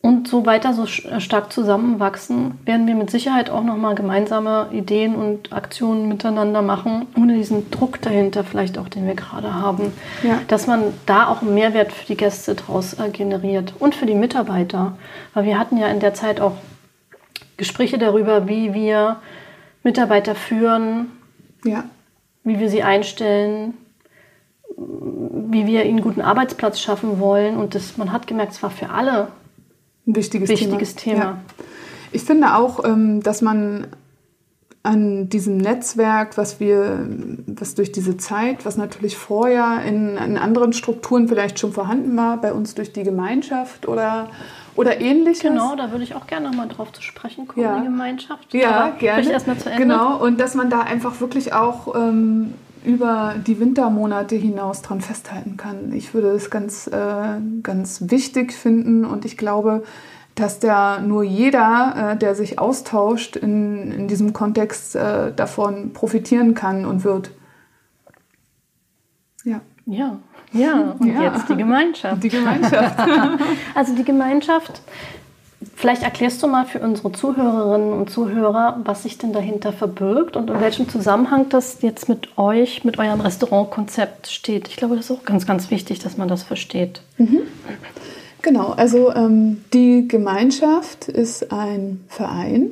und so weiter so stark zusammenwachsen, werden wir mit Sicherheit auch nochmal gemeinsame Ideen und Aktionen miteinander machen, ohne diesen Druck dahinter vielleicht auch, den wir gerade haben.
Ja.
Dass man da auch einen Mehrwert für die Gäste draus äh, generiert und für die Mitarbeiter. Weil wir hatten ja in der Zeit auch Gespräche darüber, wie wir Mitarbeiter führen,
ja,
wie wir sie einstellen, wie wir ihnen einen guten Arbeitsplatz schaffen wollen. Und das, man hat gemerkt, es war für alle
ein wichtiges,
wichtiges Thema.
Ja. Ich finde auch, ähm, dass man an diesem Netzwerk, was wir, was durch diese Zeit, was natürlich vorher in, in anderen Strukturen vielleicht schon vorhanden war, bei uns durch die Gemeinschaft oder, oder ähnliches.
Genau, da würde ich auch gerne nochmal drauf zu sprechen kommen,
Ja.
die Gemeinschaft.
Ja,
Aber
gerne.
Erstmal zu Ende.
Genau, und dass man da einfach wirklich auch ähm, über die Wintermonate hinaus dran festhalten kann. Ich würde es ganz, äh, ganz wichtig finden und ich glaube, dass da nur jeder, äh, der sich austauscht, in, in diesem Kontext äh, davon profitieren kann und wird. Ja,
Ja, ja. Und
Ja.
jetzt die Gemeinschaft.
die Gemeinschaft.
Also die Gemeinschaft, vielleicht erklärst du mal für unsere Zuhörerinnen und Zuhörer, was sich denn dahinter verbirgt und in welchem Zusammenhang das jetzt mit euch, mit eurem Restaurantkonzept steht. Ich glaube, das ist auch ganz, ganz wichtig, dass man das versteht.
Genau, also ähm, die Gemeinschaft ist ein Verein,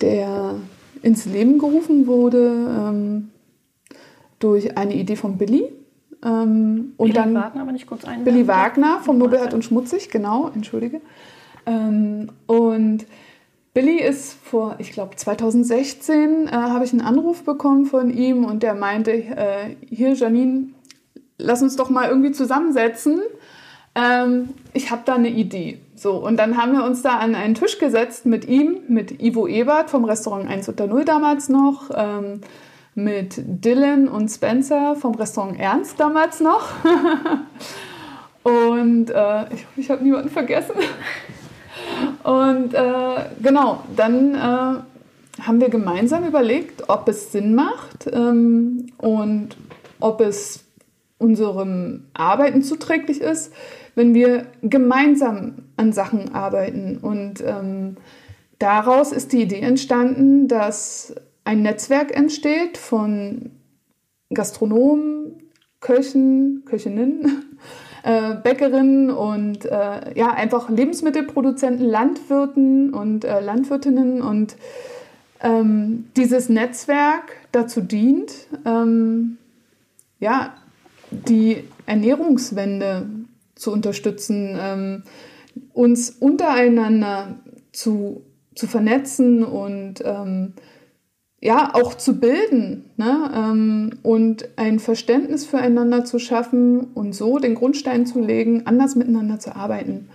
der ins Leben gerufen wurde ähm, durch eine Idee von Billy. Ähm, und
Billy
dann
Wagner, wenn ich kurz ein
Billy Wagner von Nobelhart und Schmutzig, genau, entschuldige. Ähm, und Billy ist vor, ich glaube 2016, äh, habe ich einen Anruf bekommen von ihm und der meinte, äh, hier Janine, lass uns doch mal irgendwie zusammensetzen. Ähm, ich habe da eine Idee. So, und dann haben wir uns da an einen Tisch gesetzt mit ihm, mit Ivo Ebert vom Restaurant 1 unter 0 damals noch, ähm, mit Dylan und Spencer vom Restaurant Ernst damals noch. und äh, ich hoffe, ich habe niemanden vergessen. Und äh, genau, dann äh, haben wir gemeinsam überlegt, ob es Sinn macht ähm, und ob es unserem Arbeiten zuträglich ist, wenn wir gemeinsam an Sachen arbeiten. Und ähm, daraus ist die Idee entstanden, dass ein Netzwerk entsteht von Gastronomen, Köchen, Köchinnen, äh, Bäckerinnen und äh, ja, einfach Lebensmittelproduzenten, Landwirten und äh, Landwirtinnen und ähm, dieses Netzwerk dazu dient, ähm, ja, die Ernährungswende zu unterstützen, ähm, uns untereinander zu, zu vernetzen und ähm, ja, auch zu bilden ne? ähm, und ein Verständnis füreinander zu schaffen und so den Grundstein zu legen, anders miteinander zu arbeiten.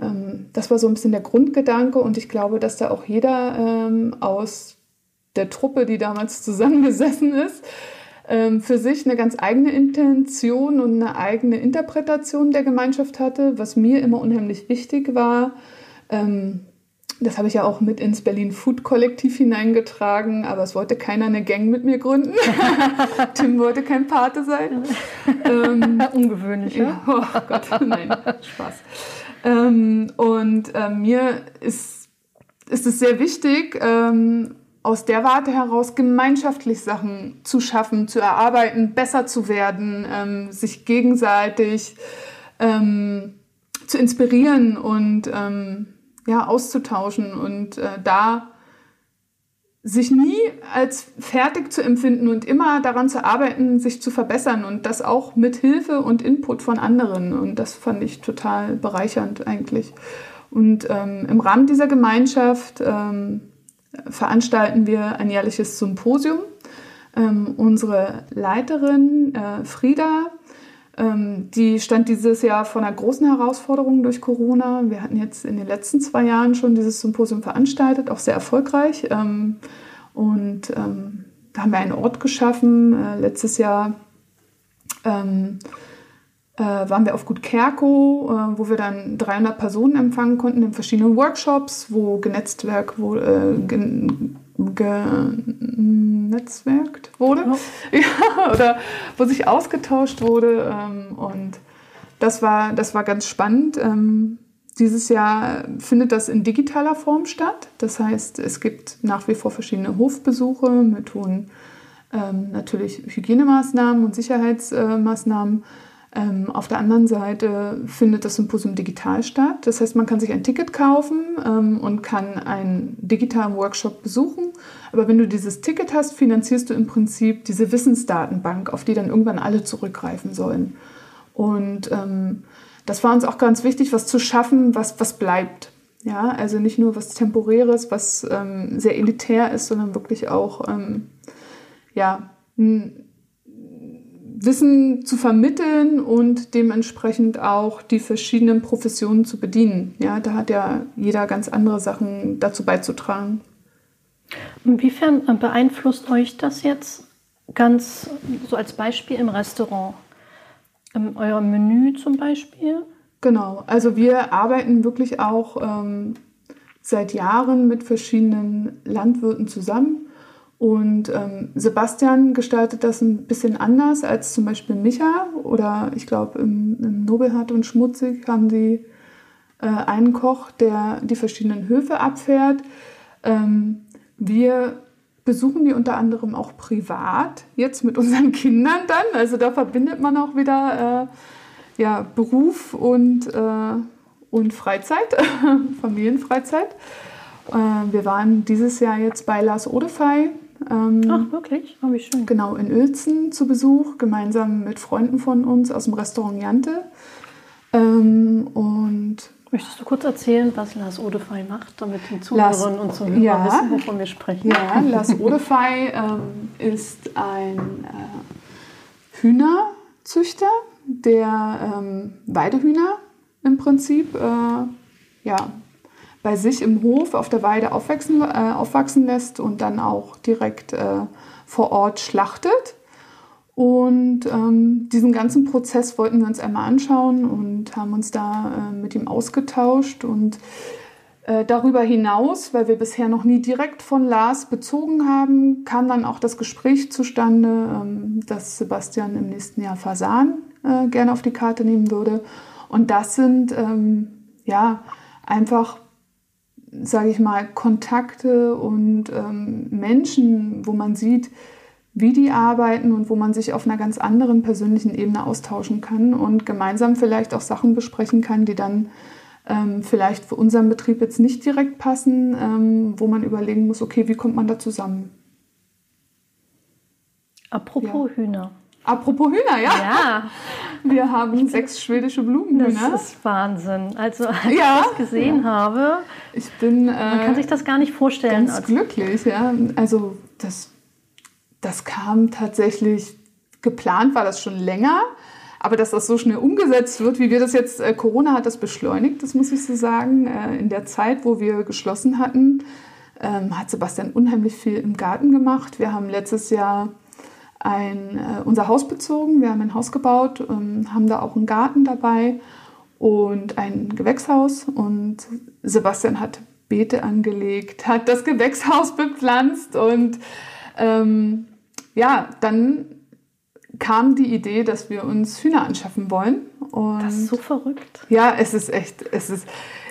Ähm, das war so ein bisschen der Grundgedanke und ich glaube, dass da auch jeder ähm, aus der Truppe, die damals zusammengesessen ist, ähm, für sich eine ganz eigene Intention und eine eigene Interpretation der Gemeinschaft hatte, was mir immer unheimlich wichtig war. Ähm, das habe ich ja auch mit ins Berlin Food Kollektiv hineingetragen, aber es wollte keiner eine Gang mit mir gründen. Tim wollte kein Pate sein.
ähm, Ungewöhnlich,
ja? Oh Gott, nein, Spaß. Ähm, und äh, mir ist, ist es sehr wichtig, ähm, aus der Warte heraus gemeinschaftlich Sachen zu schaffen, zu erarbeiten, besser zu werden, ähm, sich gegenseitig ähm, zu inspirieren und ähm, ja, auszutauschen und äh, da sich nie als fertig zu empfinden und immer daran zu arbeiten, sich zu verbessern und das auch mit Hilfe und Input von anderen. Und das fand ich total bereichernd eigentlich. Und ähm, im Rahmen dieser Gemeinschaft ähm, veranstalten wir ein jährliches Symposium. Ähm, unsere Leiterin äh, Frieda die stand dieses Jahr vor einer großen Herausforderung durch Corona. Wir hatten jetzt in den letzten zwei Jahren schon dieses Symposium veranstaltet, auch sehr erfolgreich. Ähm, und ähm, da haben wir einen Ort geschaffen. Äh, letztes Jahr ähm, äh, waren wir auf Gut Kerko, äh, wo wir dann 300 Personen empfangen konnten in verschiedenen Workshops, wo genetztwerk, wo, genetzwerkt wurde oh. ja, oder wo sich ausgetauscht wurde. Ähm, und das war, das war ganz spannend. Ähm, dieses Jahr findet das in digitaler Form statt. Das heißt, es gibt nach wie vor verschiedene Hofbesuche mit hohen ähm, natürlich Hygienemaßnahmen und Sicherheitsmaßnahmen. Ähm, auf der anderen Seite findet das Symposium digital statt. Das heißt, man kann sich ein Ticket kaufen ähm, und kann einen digitalen Workshop besuchen. Aber wenn du dieses Ticket hast, finanzierst du im Prinzip diese Wissensdatenbank, auf die dann irgendwann alle zurückgreifen sollen. Und ähm, das war uns auch ganz wichtig, was zu schaffen, was, was bleibt. Ja, also nicht nur was Temporäres, was ähm, sehr elitär ist, sondern wirklich auch ähm, ja, Wissen zu vermitteln und dementsprechend auch die verschiedenen Professionen zu bedienen. Ja, da hat ja jeder ganz andere Sachen dazu beizutragen.
Inwiefern beeinflusst euch das jetzt ganz so als Beispiel im Restaurant? In eurem Menü zum Beispiel?
Genau, also wir arbeiten wirklich auch ähm, seit Jahren mit verschiedenen Landwirten zusammen und ähm, Sebastian gestaltet das ein bisschen anders als zum Beispiel Micha oder ich glaube im, im Nobelhart und Schmutzig haben sie äh, einen Koch, der die verschiedenen Höfe abfährt. Ähm, wir besuchen die unter anderem auch privat, jetzt mit unseren Kindern dann. Also da verbindet man auch wieder äh, ja, Beruf und, äh, und Freizeit, Familienfreizeit. Äh, wir waren dieses Jahr jetzt bei Lars Odefey
ähm, Ach, wirklich? Oh, wie schön.
Genau, in Uelzen zu Besuch, gemeinsam mit Freunden von uns aus dem Restaurant Jante. Ähm, und
Möchtest du kurz erzählen, was Lars Odefey macht, damit die Zuhörerinnen und Zuhörer ja, wissen, wovon wir sprechen?
Ja, Lars Odefey ähm, ist ein äh, Hühnerzüchter, der ähm, Weidehühner im Prinzip äh, ja, bei sich im Hof auf der Weide aufwachsen, äh, aufwachsen lässt und dann auch direkt äh, vor Ort schlachtet. Und ähm, diesen ganzen Prozess wollten wir uns einmal anschauen und haben uns da äh, mit ihm ausgetauscht. Und äh, darüber hinaus, weil wir bisher noch nie direkt von Lars bezogen haben, kam dann auch das Gespräch zustande, ähm, dass Sebastian im nächsten Jahr Fasan äh, gerne auf die Karte nehmen würde. Und das sind ähm, ja einfach sage ich mal, Kontakte und ähm, Menschen, wo man sieht, wie die arbeiten und wo man sich auf einer ganz anderen persönlichen Ebene austauschen kann und gemeinsam vielleicht auch Sachen besprechen kann, die dann ähm, vielleicht für unseren Betrieb jetzt nicht direkt passen, ähm, wo man überlegen muss, okay, wie kommt man da zusammen?
Apropos ja. Hühner.
Apropos Hühner, ja.
Ja.
Wir haben sechs schwedische Blumenhühner.
Das ist Wahnsinn. Also als ja. ich das gesehen ja. habe,
ich bin, äh,
man kann sich das gar nicht vorstellen.
Ganz glücklich, ja. Also das, das kam tatsächlich, geplant war das schon länger. Aber dass das so schnell umgesetzt wird, wie wir das jetzt, äh, Corona hat das beschleunigt, das muss ich so sagen. Äh, in der Zeit, wo wir geschlossen hatten, ähm, hat Sebastian unheimlich viel im Garten gemacht. Wir haben letztes Jahr ein, äh, unser Haus bezogen. Wir haben ein Haus gebaut, ähm, haben da auch einen Garten dabei und ein Gewächshaus. Und Sebastian hat Beete angelegt, hat das Gewächshaus bepflanzt und ähm, ja, dann kam die Idee, dass wir uns Hühner anschaffen wollen.
Und das ist so verrückt.
Ja, es ist echt, es ist,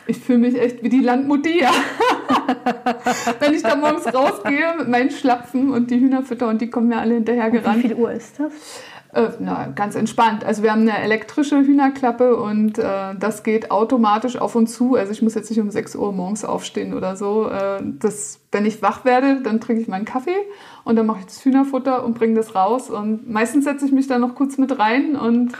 ich fühle mich echt wie die Landmutti. Wenn ich da morgens rausgehe mit meinen Schlapfen und die Hühner fütter und die kommen mir alle hinterher gerannt.
wie viel Uhr ist das?
Äh, na, ganz entspannt. Also wir haben eine elektrische Hühnerklappe und äh, das geht automatisch auf und zu. Also ich muss jetzt nicht um 6 Uhr morgens aufstehen oder so. Äh, das, wenn ich wach werde, dann trinke ich meinen Kaffee und dann mache ich das Hühnerfutter und bringe das raus. Und meistens setze ich mich da noch kurz mit rein und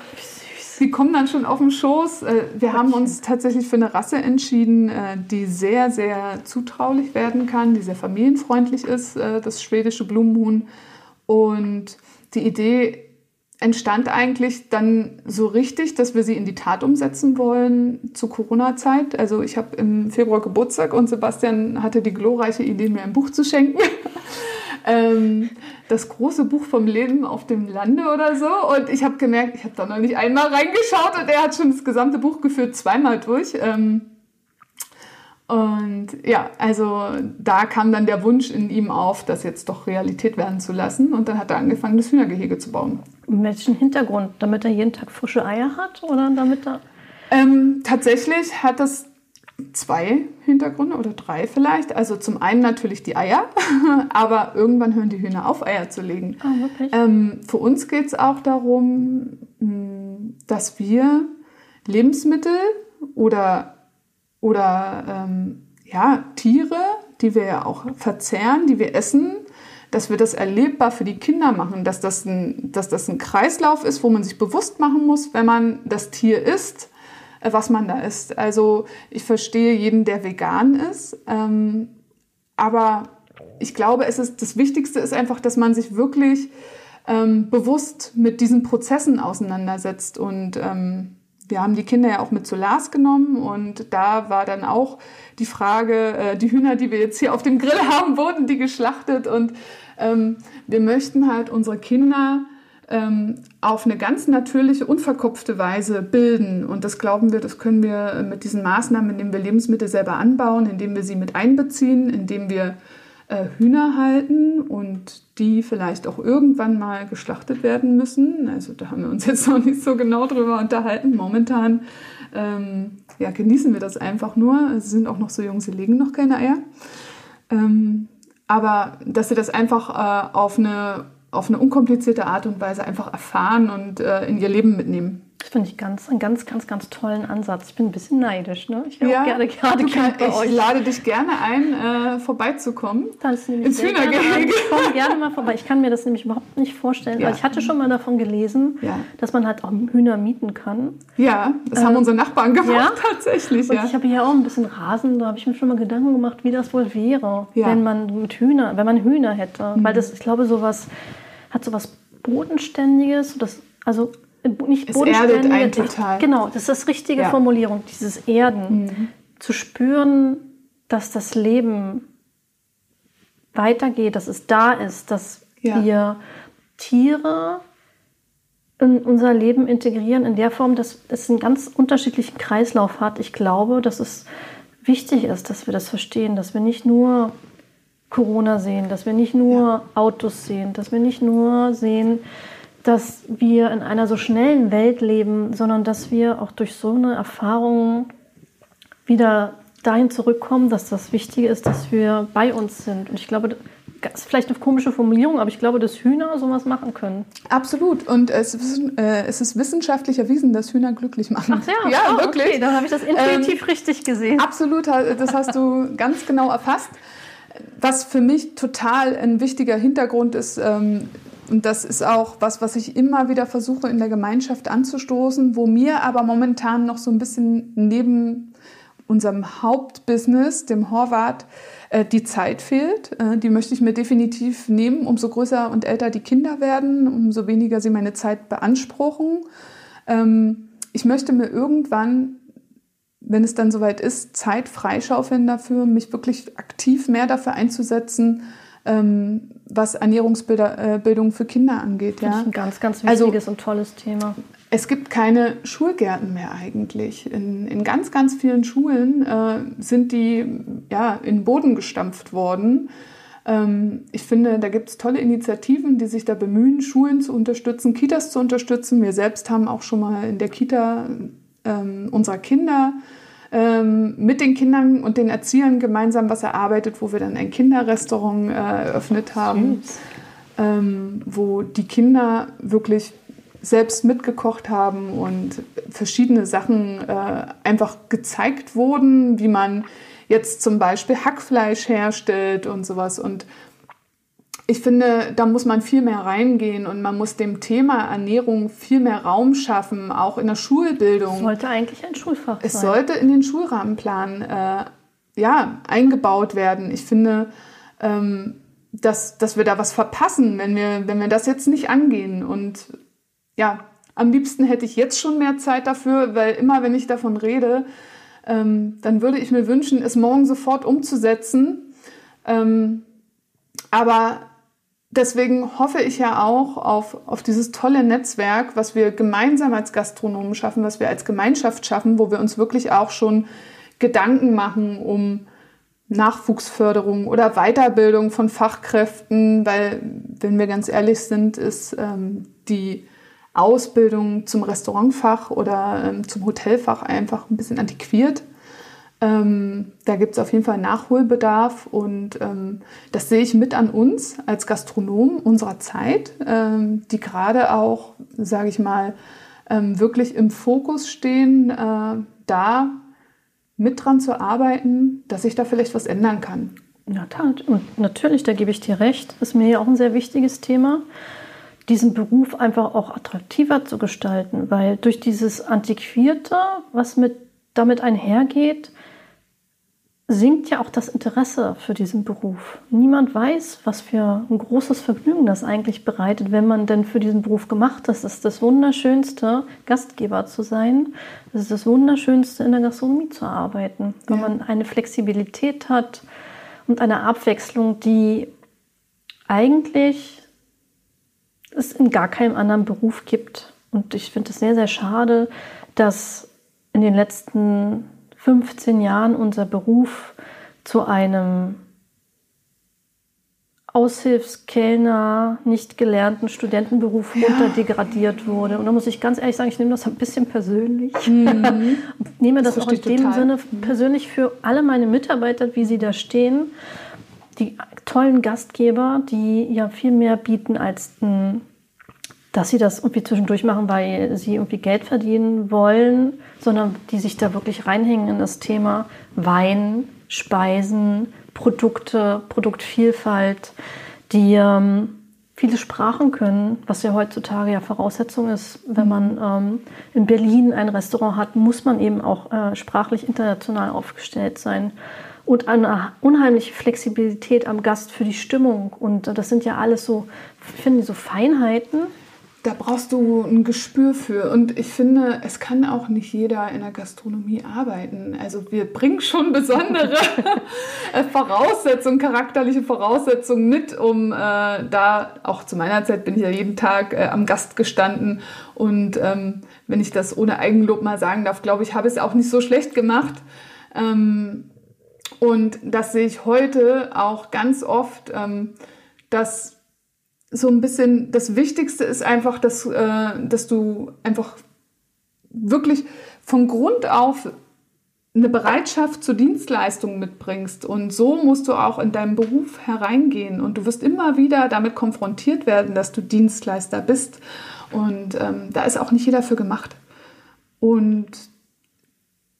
sie kommen dann schon auf den Schoß. Äh, wir haben uns tatsächlich für eine Rasse entschieden, äh, die sehr, sehr zutraulich werden kann, die sehr familienfreundlich ist, äh, das schwedische Blumenhuhn. Und die Idee entstand eigentlich dann so richtig, dass wir sie in die Tat umsetzen wollen zur Corona-Zeit. Also ich habe im Februar Geburtstag und Sebastian hatte die glorreiche Idee, mir ein Buch zu schenken. ähm, das große Buch vom Leben auf dem Lande oder so. Und ich habe gemerkt, ich habe da noch nicht einmal reingeschaut und er hat schon das gesamte Buch geführt, zweimal durch. Ähm, und ja, also da kam dann der Wunsch in ihm auf, das jetzt doch Realität werden zu lassen. Und dann hat er angefangen, das Hühnergehege zu bauen.
Mit welchem Hintergrund? Damit er jeden Tag frische Eier hat oder damit er.
Ähm, tatsächlich hat das zwei Hintergründe oder drei vielleicht. Also zum einen natürlich die Eier, aber irgendwann hören die Hühner auf, Eier zu legen.
Oh, wirklich?
Ähm, für uns geht es auch darum, dass wir Lebensmittel oder oder ähm, ja, Tiere, die wir ja auch verzehren, die wir essen, dass wir das erlebbar für die Kinder machen, dass das, ein, dass das ein Kreislauf ist, wo man sich bewusst machen muss, wenn man das Tier isst, was man da isst. Also ich verstehe jeden, der vegan ist, ähm, aber ich glaube, es ist, das Wichtigste ist einfach, dass man sich wirklich ähm, bewusst mit diesen Prozessen auseinandersetzt. Und ähm, wir haben die Kinder ja auch mit zu Lars genommen. Und da war dann auch die Frage, äh, die Hühner, die wir jetzt hier auf dem Grill haben, wurden die geschlachtet? Und ähm, wir möchten halt unsere Kinder ähm, auf eine ganz natürliche, unverkopfte Weise bilden und das glauben wir, das können wir mit diesen Maßnahmen, indem wir Lebensmittel selber anbauen, indem wir sie mit einbeziehen, indem wir äh, Hühner halten und die vielleicht auch irgendwann mal geschlachtet werden müssen. Also da haben wir uns jetzt noch nicht so genau drüber unterhalten. Momentan ähm, ja, genießen wir das einfach nur. Sie sind auch noch so jung, sie legen noch keine Eier. Ähm, aber dass sie das einfach äh, auf, eine, auf eine unkomplizierte Art und Weise einfach erfahren und äh, in ihr Leben mitnehmen.
Das finde ich ganz, einen ganz, ganz, ganz tollen Ansatz. Ich bin ein bisschen neidisch. Ne? Ich wäre ja, auch gerne gerade Kind bei euch.
Ich lade dich gerne ein, äh, vorbeizukommen.
Das ins Hühnergehege. Ich komme gerne mal vorbei. Ich kann mir das nämlich überhaupt nicht vorstellen. Ja. Weil ich hatte schon mal davon gelesen, ja. dass man halt auch Hühner mieten kann.
Ja, das äh, haben unsere Nachbarn gemacht ja? tatsächlich.
Und ich habe hier auch ein bisschen Rasen. Da habe ich mir schon mal Gedanken gemacht, wie das wohl wäre, wenn man mit Hühner, wenn man Hühner hätte. Mhm. Weil das, ich glaube, sowas hat sowas Bodenständiges. Das, also nicht
es erdet einen total.
Genau, das ist das richtige ja. Formulierung, dieses Erden. Mhm. Zu spüren, dass das Leben weitergeht, dass es da ist, dass ja. wir Tiere in unser Leben integrieren in der Form, dass es einen ganz unterschiedlichen Kreislauf hat. Ich glaube, dass es wichtig ist, dass wir das verstehen, dass wir nicht nur Corona sehen, dass wir nicht nur ja. Autos sehen, dass wir nicht nur sehen, dass wir in einer so schnellen Welt leben, sondern dass wir auch durch so eine Erfahrung wieder dahin zurückkommen, dass das Wichtige ist, dass wir bei uns sind. Und ich glaube, das ist vielleicht eine komische Formulierung, aber ich glaube, dass Hühner sowas machen können.
Absolut. Und es ist, äh, es ist wissenschaftlich erwiesen, dass Hühner glücklich machen.
Ach ja, ja oh, wirklich. Okay, dann habe ich das intuitiv ähm, richtig gesehen.
Absolut, das hast du ganz genau erfasst. Was für mich total ein wichtiger Hintergrund ist, ähm, und das ist auch was, was ich immer wieder versuche in der Gemeinschaft anzustoßen, wo mir aber momentan noch so ein bisschen neben unserem Hauptbusiness, dem Horvath, äh, die Zeit fehlt. Äh, die möchte ich mir definitiv nehmen. Umso größer und älter die Kinder werden, umso weniger sie meine Zeit beanspruchen. Ähm, ich möchte mir irgendwann, wenn es dann soweit ist, Zeit freischaufeln dafür, mich wirklich aktiv mehr dafür einzusetzen, ähm, was Ernährungsbildung äh, für Kinder angeht.
Ja? Das ist ein ganz, ganz also wichtiges also, und tolles Thema.
es gibt keine Schulgärten mehr eigentlich. In, in ganz, ganz vielen Schulen äh, sind die ja, in den Boden gestampft worden. Ähm, ich finde, da gibt es tolle Initiativen, die sich da bemühen, Schulen zu unterstützen, Kitas zu unterstützen. Wir selbst haben auch schon mal in der Kita ähm, unserer Kinder ähm, mit den Kindern und den Erziehern gemeinsam was erarbeitet, wo wir dann ein Kinderrestaurant äh, eröffnet haben, ähm, wo die Kinder wirklich selbst mitgekocht haben und verschiedene Sachen äh, einfach gezeigt wurden, wie man jetzt zum Beispiel Hackfleisch herstellt und sowas. Und ich finde, da muss man viel mehr reingehen und man muss dem Thema Ernährung viel mehr Raum schaffen, auch in der Schulbildung. Es
sollte eigentlich ein Schulfach
es sein. Es sollte in den Schulrahmenplan äh, ja, eingebaut werden. Ich finde, ähm, dass, dass wir da was verpassen, wenn wir, wenn wir das jetzt nicht angehen. Und ja, am liebsten hätte ich jetzt schon mehr Zeit dafür, weil immer, wenn ich davon rede, ähm, dann würde ich mir wünschen, es morgen sofort umzusetzen. Ähm, aber deswegen hoffe ich ja auch auf, auf dieses tolle Netzwerk, was wir gemeinsam als Gastronomen schaffen, was wir als Gemeinschaft schaffen, wo wir uns wirklich auch schon Gedanken machen um Nachwuchsförderung oder Weiterbildung von Fachkräften, weil, wenn wir ganz ehrlich sind, ist ähm, die Ausbildung zum Restaurantfach oder ähm, zum Hotelfach einfach ein bisschen antiquiert. Ähm, da gibt es auf jeden Fall Nachholbedarf und ähm, das sehe ich mit an uns als Gastronom unserer Zeit, ähm, die gerade auch, sage ich mal, ähm, wirklich im Fokus stehen, äh, da mit dran zu arbeiten, dass sich da vielleicht was ändern kann.
Ja, und natürlich, da gebe ich dir recht, ist mir ja auch ein sehr wichtiges Thema diesen Beruf einfach auch attraktiver zu gestalten, weil durch dieses Antiquierte, was mit, damit einhergeht, sinkt ja auch das Interesse für diesen Beruf. Niemand weiß, was für ein großes Vergnügen das eigentlich bereitet, wenn man denn für diesen Beruf gemacht ist. Es ist das Wunderschönste, Gastgeber zu sein. Es ist das Wunderschönste, in der Gastronomie zu arbeiten, weil ja. man eine Flexibilität hat und eine Abwechslung, die eigentlich es in gar keinem anderen Beruf gibt. Und ich finde es sehr, sehr schade, dass in den letzten 15 Jahren unser Beruf zu einem Aushilfskellner, nicht gelernten Studentenberuf ja. runterdegradiert wurde. Und da muss ich ganz ehrlich sagen, ich nehme das ein bisschen persönlich. Mhm. nehme das, das auch in dem total. Sinne mhm. persönlich für alle meine Mitarbeiter, wie sie da stehen. Die tollen Gastgeber, die ja viel mehr bieten als ein dass sie das irgendwie zwischendurch machen, weil sie irgendwie Geld verdienen wollen, sondern die sich da wirklich reinhängen in das Thema Wein, Speisen, Produkte, Produktvielfalt, die ähm, viele Sprachen können, was ja heutzutage ja Voraussetzung ist. Wenn man ähm, in Berlin ein Restaurant hat, muss man eben auch äh, sprachlich international aufgestellt sein. Und eine unheimliche Flexibilität am Gast für die Stimmung. Und das sind ja alles so, ich finde, so Feinheiten,
da brauchst du ein Gespür für. Und ich finde, es kann auch nicht jeder in der Gastronomie arbeiten. Also wir bringen schon besondere Voraussetzungen, charakterliche Voraussetzungen mit, um äh, da, auch zu meiner Zeit bin ich ja jeden Tag äh, am Gast gestanden. Und ähm, wenn ich das ohne Eigenlob mal sagen darf, glaube ich, habe ich es auch nicht so schlecht gemacht. Ähm, und das sehe ich heute auch ganz oft, ähm, dass so ein bisschen das Wichtigste ist einfach, dass, äh, dass du einfach wirklich von Grund auf eine Bereitschaft zur Dienstleistung mitbringst. Und so musst du auch in deinem Beruf hereingehen. Und du wirst immer wieder damit konfrontiert werden, dass du Dienstleister bist. Und ähm, da ist auch nicht jeder für gemacht. Und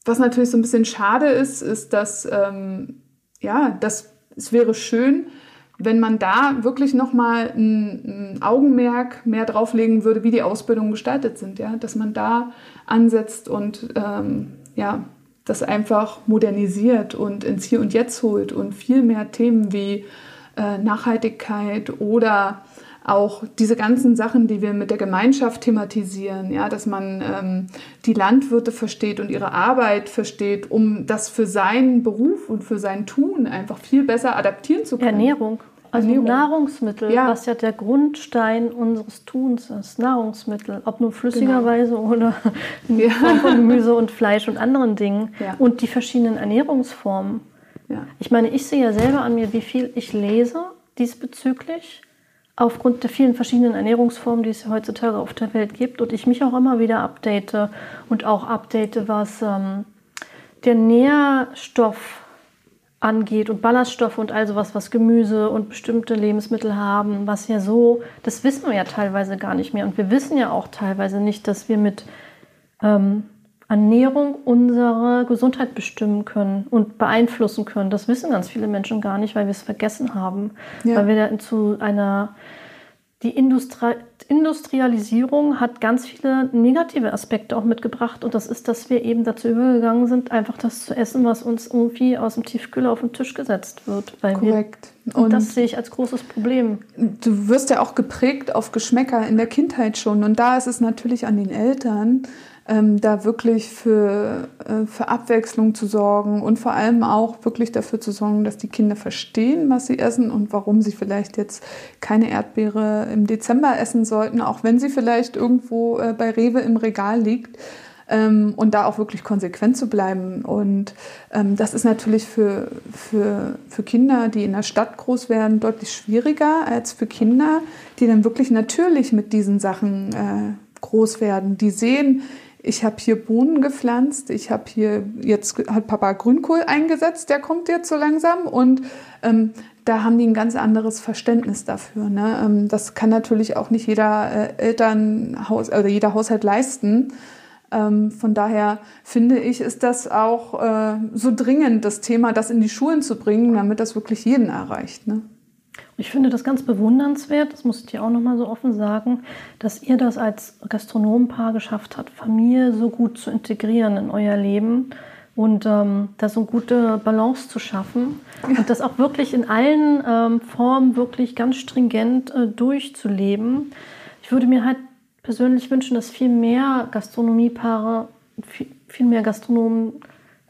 was natürlich so ein bisschen schade ist, ist, dass ähm, ja, das, es wäre schön, wenn man da wirklich nochmal ein, ein Augenmerk mehr drauflegen würde, wie die Ausbildungen gestaltet sind, ja, dass man da ansetzt und ähm, ja, das einfach modernisiert und ins Hier und Jetzt holt und viel mehr Themen wie äh, Nachhaltigkeit oder auch diese ganzen Sachen, die wir mit der Gemeinschaft thematisieren, ja, dass man ähm, die Landwirte versteht und ihre Arbeit versteht, um das für seinen Beruf und für sein Tun einfach viel besser adaptieren zu können.
Ernährung. Also
Ernährung.
Nahrungsmittel,
Ja.
was ja der Grundstein unseres Tuns ist. Nahrungsmittel, ob nur flüssigerweise oder in
Ja.
Form von Gemüse und Fleisch und anderen Dingen.
Ja.
Und die verschiedenen Ernährungsformen. Ich meine, ich sehe ja selber an mir, wie viel ich lese diesbezüglich, aufgrund der vielen verschiedenen Ernährungsformen, die es heutzutage auf der Welt gibt. Und ich mich auch immer wieder update und auch update, was ähm, der Nährstoff angeht und Ballaststoffe und all sowas, was Gemüse und bestimmte Lebensmittel haben, was ja so, das wissen wir ja teilweise gar nicht mehr. Und wir wissen ja auch teilweise nicht, dass wir mit ähm, Ernährung unsere Gesundheit bestimmen können und beeinflussen können. Das wissen ganz viele Menschen gar nicht, weil wir es vergessen haben.
Ja.
Weil wir da zu einer die Industri Industrialisierung hat ganz viele negative Aspekte auch mitgebracht und das ist, dass wir eben dazu übergegangen sind, einfach das zu essen, was uns irgendwie aus dem Tiefkühler auf den Tisch gesetzt wird.
Korrekt.
Wir, und, das sehe ich als großes Problem.
du wirst ja auch geprägt auf Geschmäcker in der Kindheit schon. Und da ist es natürlich an den Eltern, ähm, da wirklich für, äh, für Abwechslung zu sorgen und vor allem auch wirklich dafür zu sorgen, dass die Kinder verstehen, was sie essen und warum sie vielleicht jetzt keine Erdbeere im Dezember essen sollten, auch wenn sie vielleicht irgendwo äh, bei Rewe im Regal liegt. Ähm, und da auch wirklich konsequent zu bleiben. Und ähm, das ist natürlich für, für, für Kinder, die in der Stadt groß werden, deutlich schwieriger als für Kinder, die dann wirklich natürlich mit diesen Sachen äh, groß werden. Die sehen, ich habe hier Bohnen gepflanzt, ich habe hier, jetzt hat Papa Grünkohl eingesetzt, der kommt jetzt so langsam und ähm, da haben die ein ganz anderes Verständnis dafür. Ne? Ähm, das kann natürlich auch nicht jeder äh, Elternhaus oder jeder Haushalt leisten. Ähm, von daher finde ich, ist das auch äh, so dringend, das Thema, das in die Schulen zu bringen, damit das wirklich jeden erreicht. Ne?
Ich finde das ganz bewundernswert, das muss ich dir auch nochmal so offen sagen, dass ihr das als Gastronomenpaar geschafft habt, Familie so gut zu integrieren in euer Leben und ähm, da so eine gute Balance zu schaffen und das auch wirklich in allen ähm, Formen wirklich ganz stringent äh, durchzuleben. Ich würde mir halt persönlich wünschen, dass viel mehr Gastronomiepaare, viel, viel mehr Gastronomen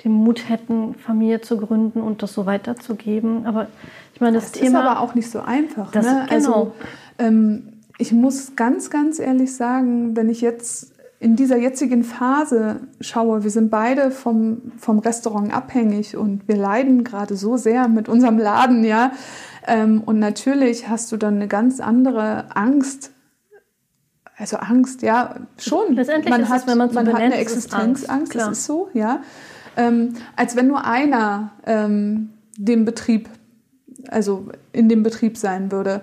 den Mut hätten, Familie zu gründen und das so weiterzugeben. Aber ich meine, das,
Das
Thema
ist aber auch nicht so einfach.
Das-
ne?
genau.
Also ähm, ich muss ganz, ganz ehrlich sagen, wenn ich jetzt in dieser jetzigen Phase schaue, wir sind beide vom, vom Restaurant abhängig und wir leiden gerade so sehr mit unserem Laden, ja. Ähm, und natürlich hast du dann eine ganz andere Angst. Also Angst, ja, schon.
Letztendlich
man
ist es,
hat,
wenn man so
man hat eine
ist es
Existenzangst, das ist so, ja. Ähm, als wenn nur einer ähm, den Betrieb, also in dem Betrieb sein würde.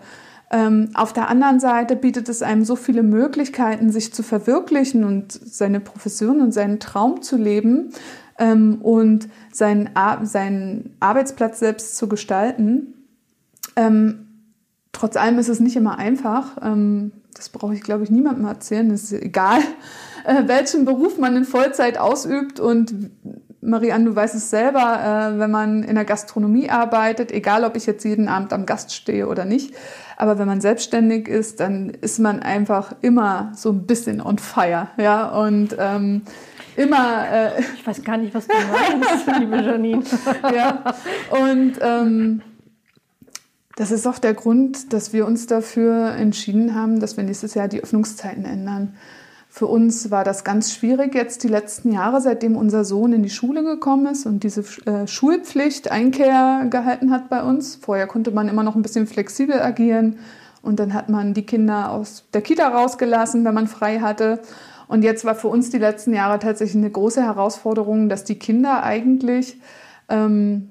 Ähm, auf der anderen Seite bietet es einem so viele Möglichkeiten, sich zu verwirklichen und seine Profession und seinen Traum zu leben ähm, und seinen, Ar seinen Arbeitsplatz selbst zu gestalten. Ähm, trotz allem ist es nicht immer einfach. Ähm, das brauche ich, glaube ich, niemandem erzählen. Es ist egal, äh, welchen Beruf man in Vollzeit ausübt. Und Marianne, du weißt es selber, äh, wenn man in der Gastronomie arbeitet, egal ob ich jetzt jeden Abend am Gast stehe oder nicht, aber wenn man selbstständig ist, dann ist man einfach immer so ein bisschen on fire. Ja, und ähm, immer. Äh,
Ich weiß gar nicht, was du meinst, liebe Janine.
ja. Und ähm, das ist auch der Grund, dass wir uns dafür entschieden haben, dass wir nächstes Jahr die Öffnungszeiten ändern. Für uns war das ganz schwierig jetzt die letzten Jahre, seitdem unser Sohn in die Schule gekommen ist und diese äh, Schulpflicht Einkehr gehalten hat bei uns. Vorher konnte man immer noch ein bisschen flexibel agieren und dann hat man die Kinder aus der Kita rausgelassen, wenn man frei hatte. Und jetzt war für uns die letzten Jahre tatsächlich eine große Herausforderung, dass die Kinder eigentlich ähm,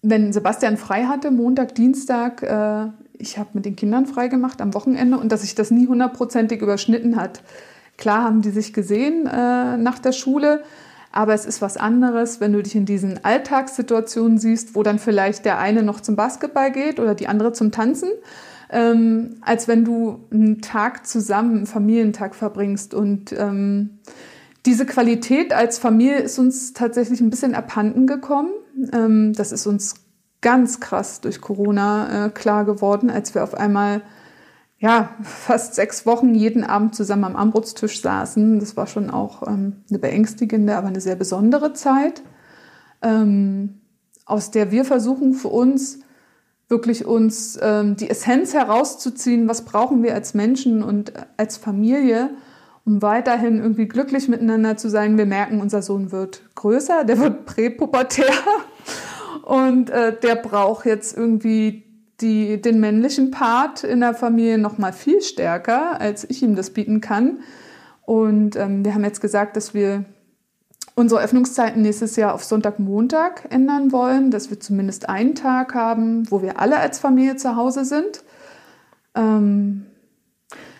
wenn Sebastian frei hatte, Montag, Dienstag, äh, ich habe mit den Kindern frei gemacht am Wochenende und dass sich das nie hundertprozentig überschnitten hat. Klar haben die sich gesehen äh, nach der Schule, aber es ist was anderes, wenn du dich in diesen Alltagssituationen siehst, wo dann vielleicht der eine noch zum Basketball geht oder die andere zum Tanzen, ähm, als wenn du einen Tag zusammen, einen Familientag verbringst. Und ähm, diese Qualität als Familie ist uns tatsächlich ein bisschen abhanden gekommen. Ähm, das ist uns ganz krass durch Corona äh, klar geworden, als wir auf einmal ja, fast sechs Wochen jeden Abend zusammen am Armbrotstisch saßen. Das war schon auch ähm, eine beängstigende, aber eine sehr besondere Zeit, ähm, aus der wir versuchen für uns wirklich uns ähm, die Essenz herauszuziehen, was brauchen wir als Menschen und als Familie, um weiterhin irgendwie glücklich miteinander zu sein. Wir merken, unser Sohn wird größer, der wird präpubertär und äh, der braucht jetzt irgendwie die, den männlichen Part in der Familie noch mal viel stärker, als ich ihm das bieten kann. Und ähm, wir haben jetzt gesagt, dass wir unsere Öffnungszeiten nächstes Jahr auf Sonntag, Montag ändern wollen, dass wir zumindest einen Tag haben, wo wir alle als Familie zu Hause sind. Ähm,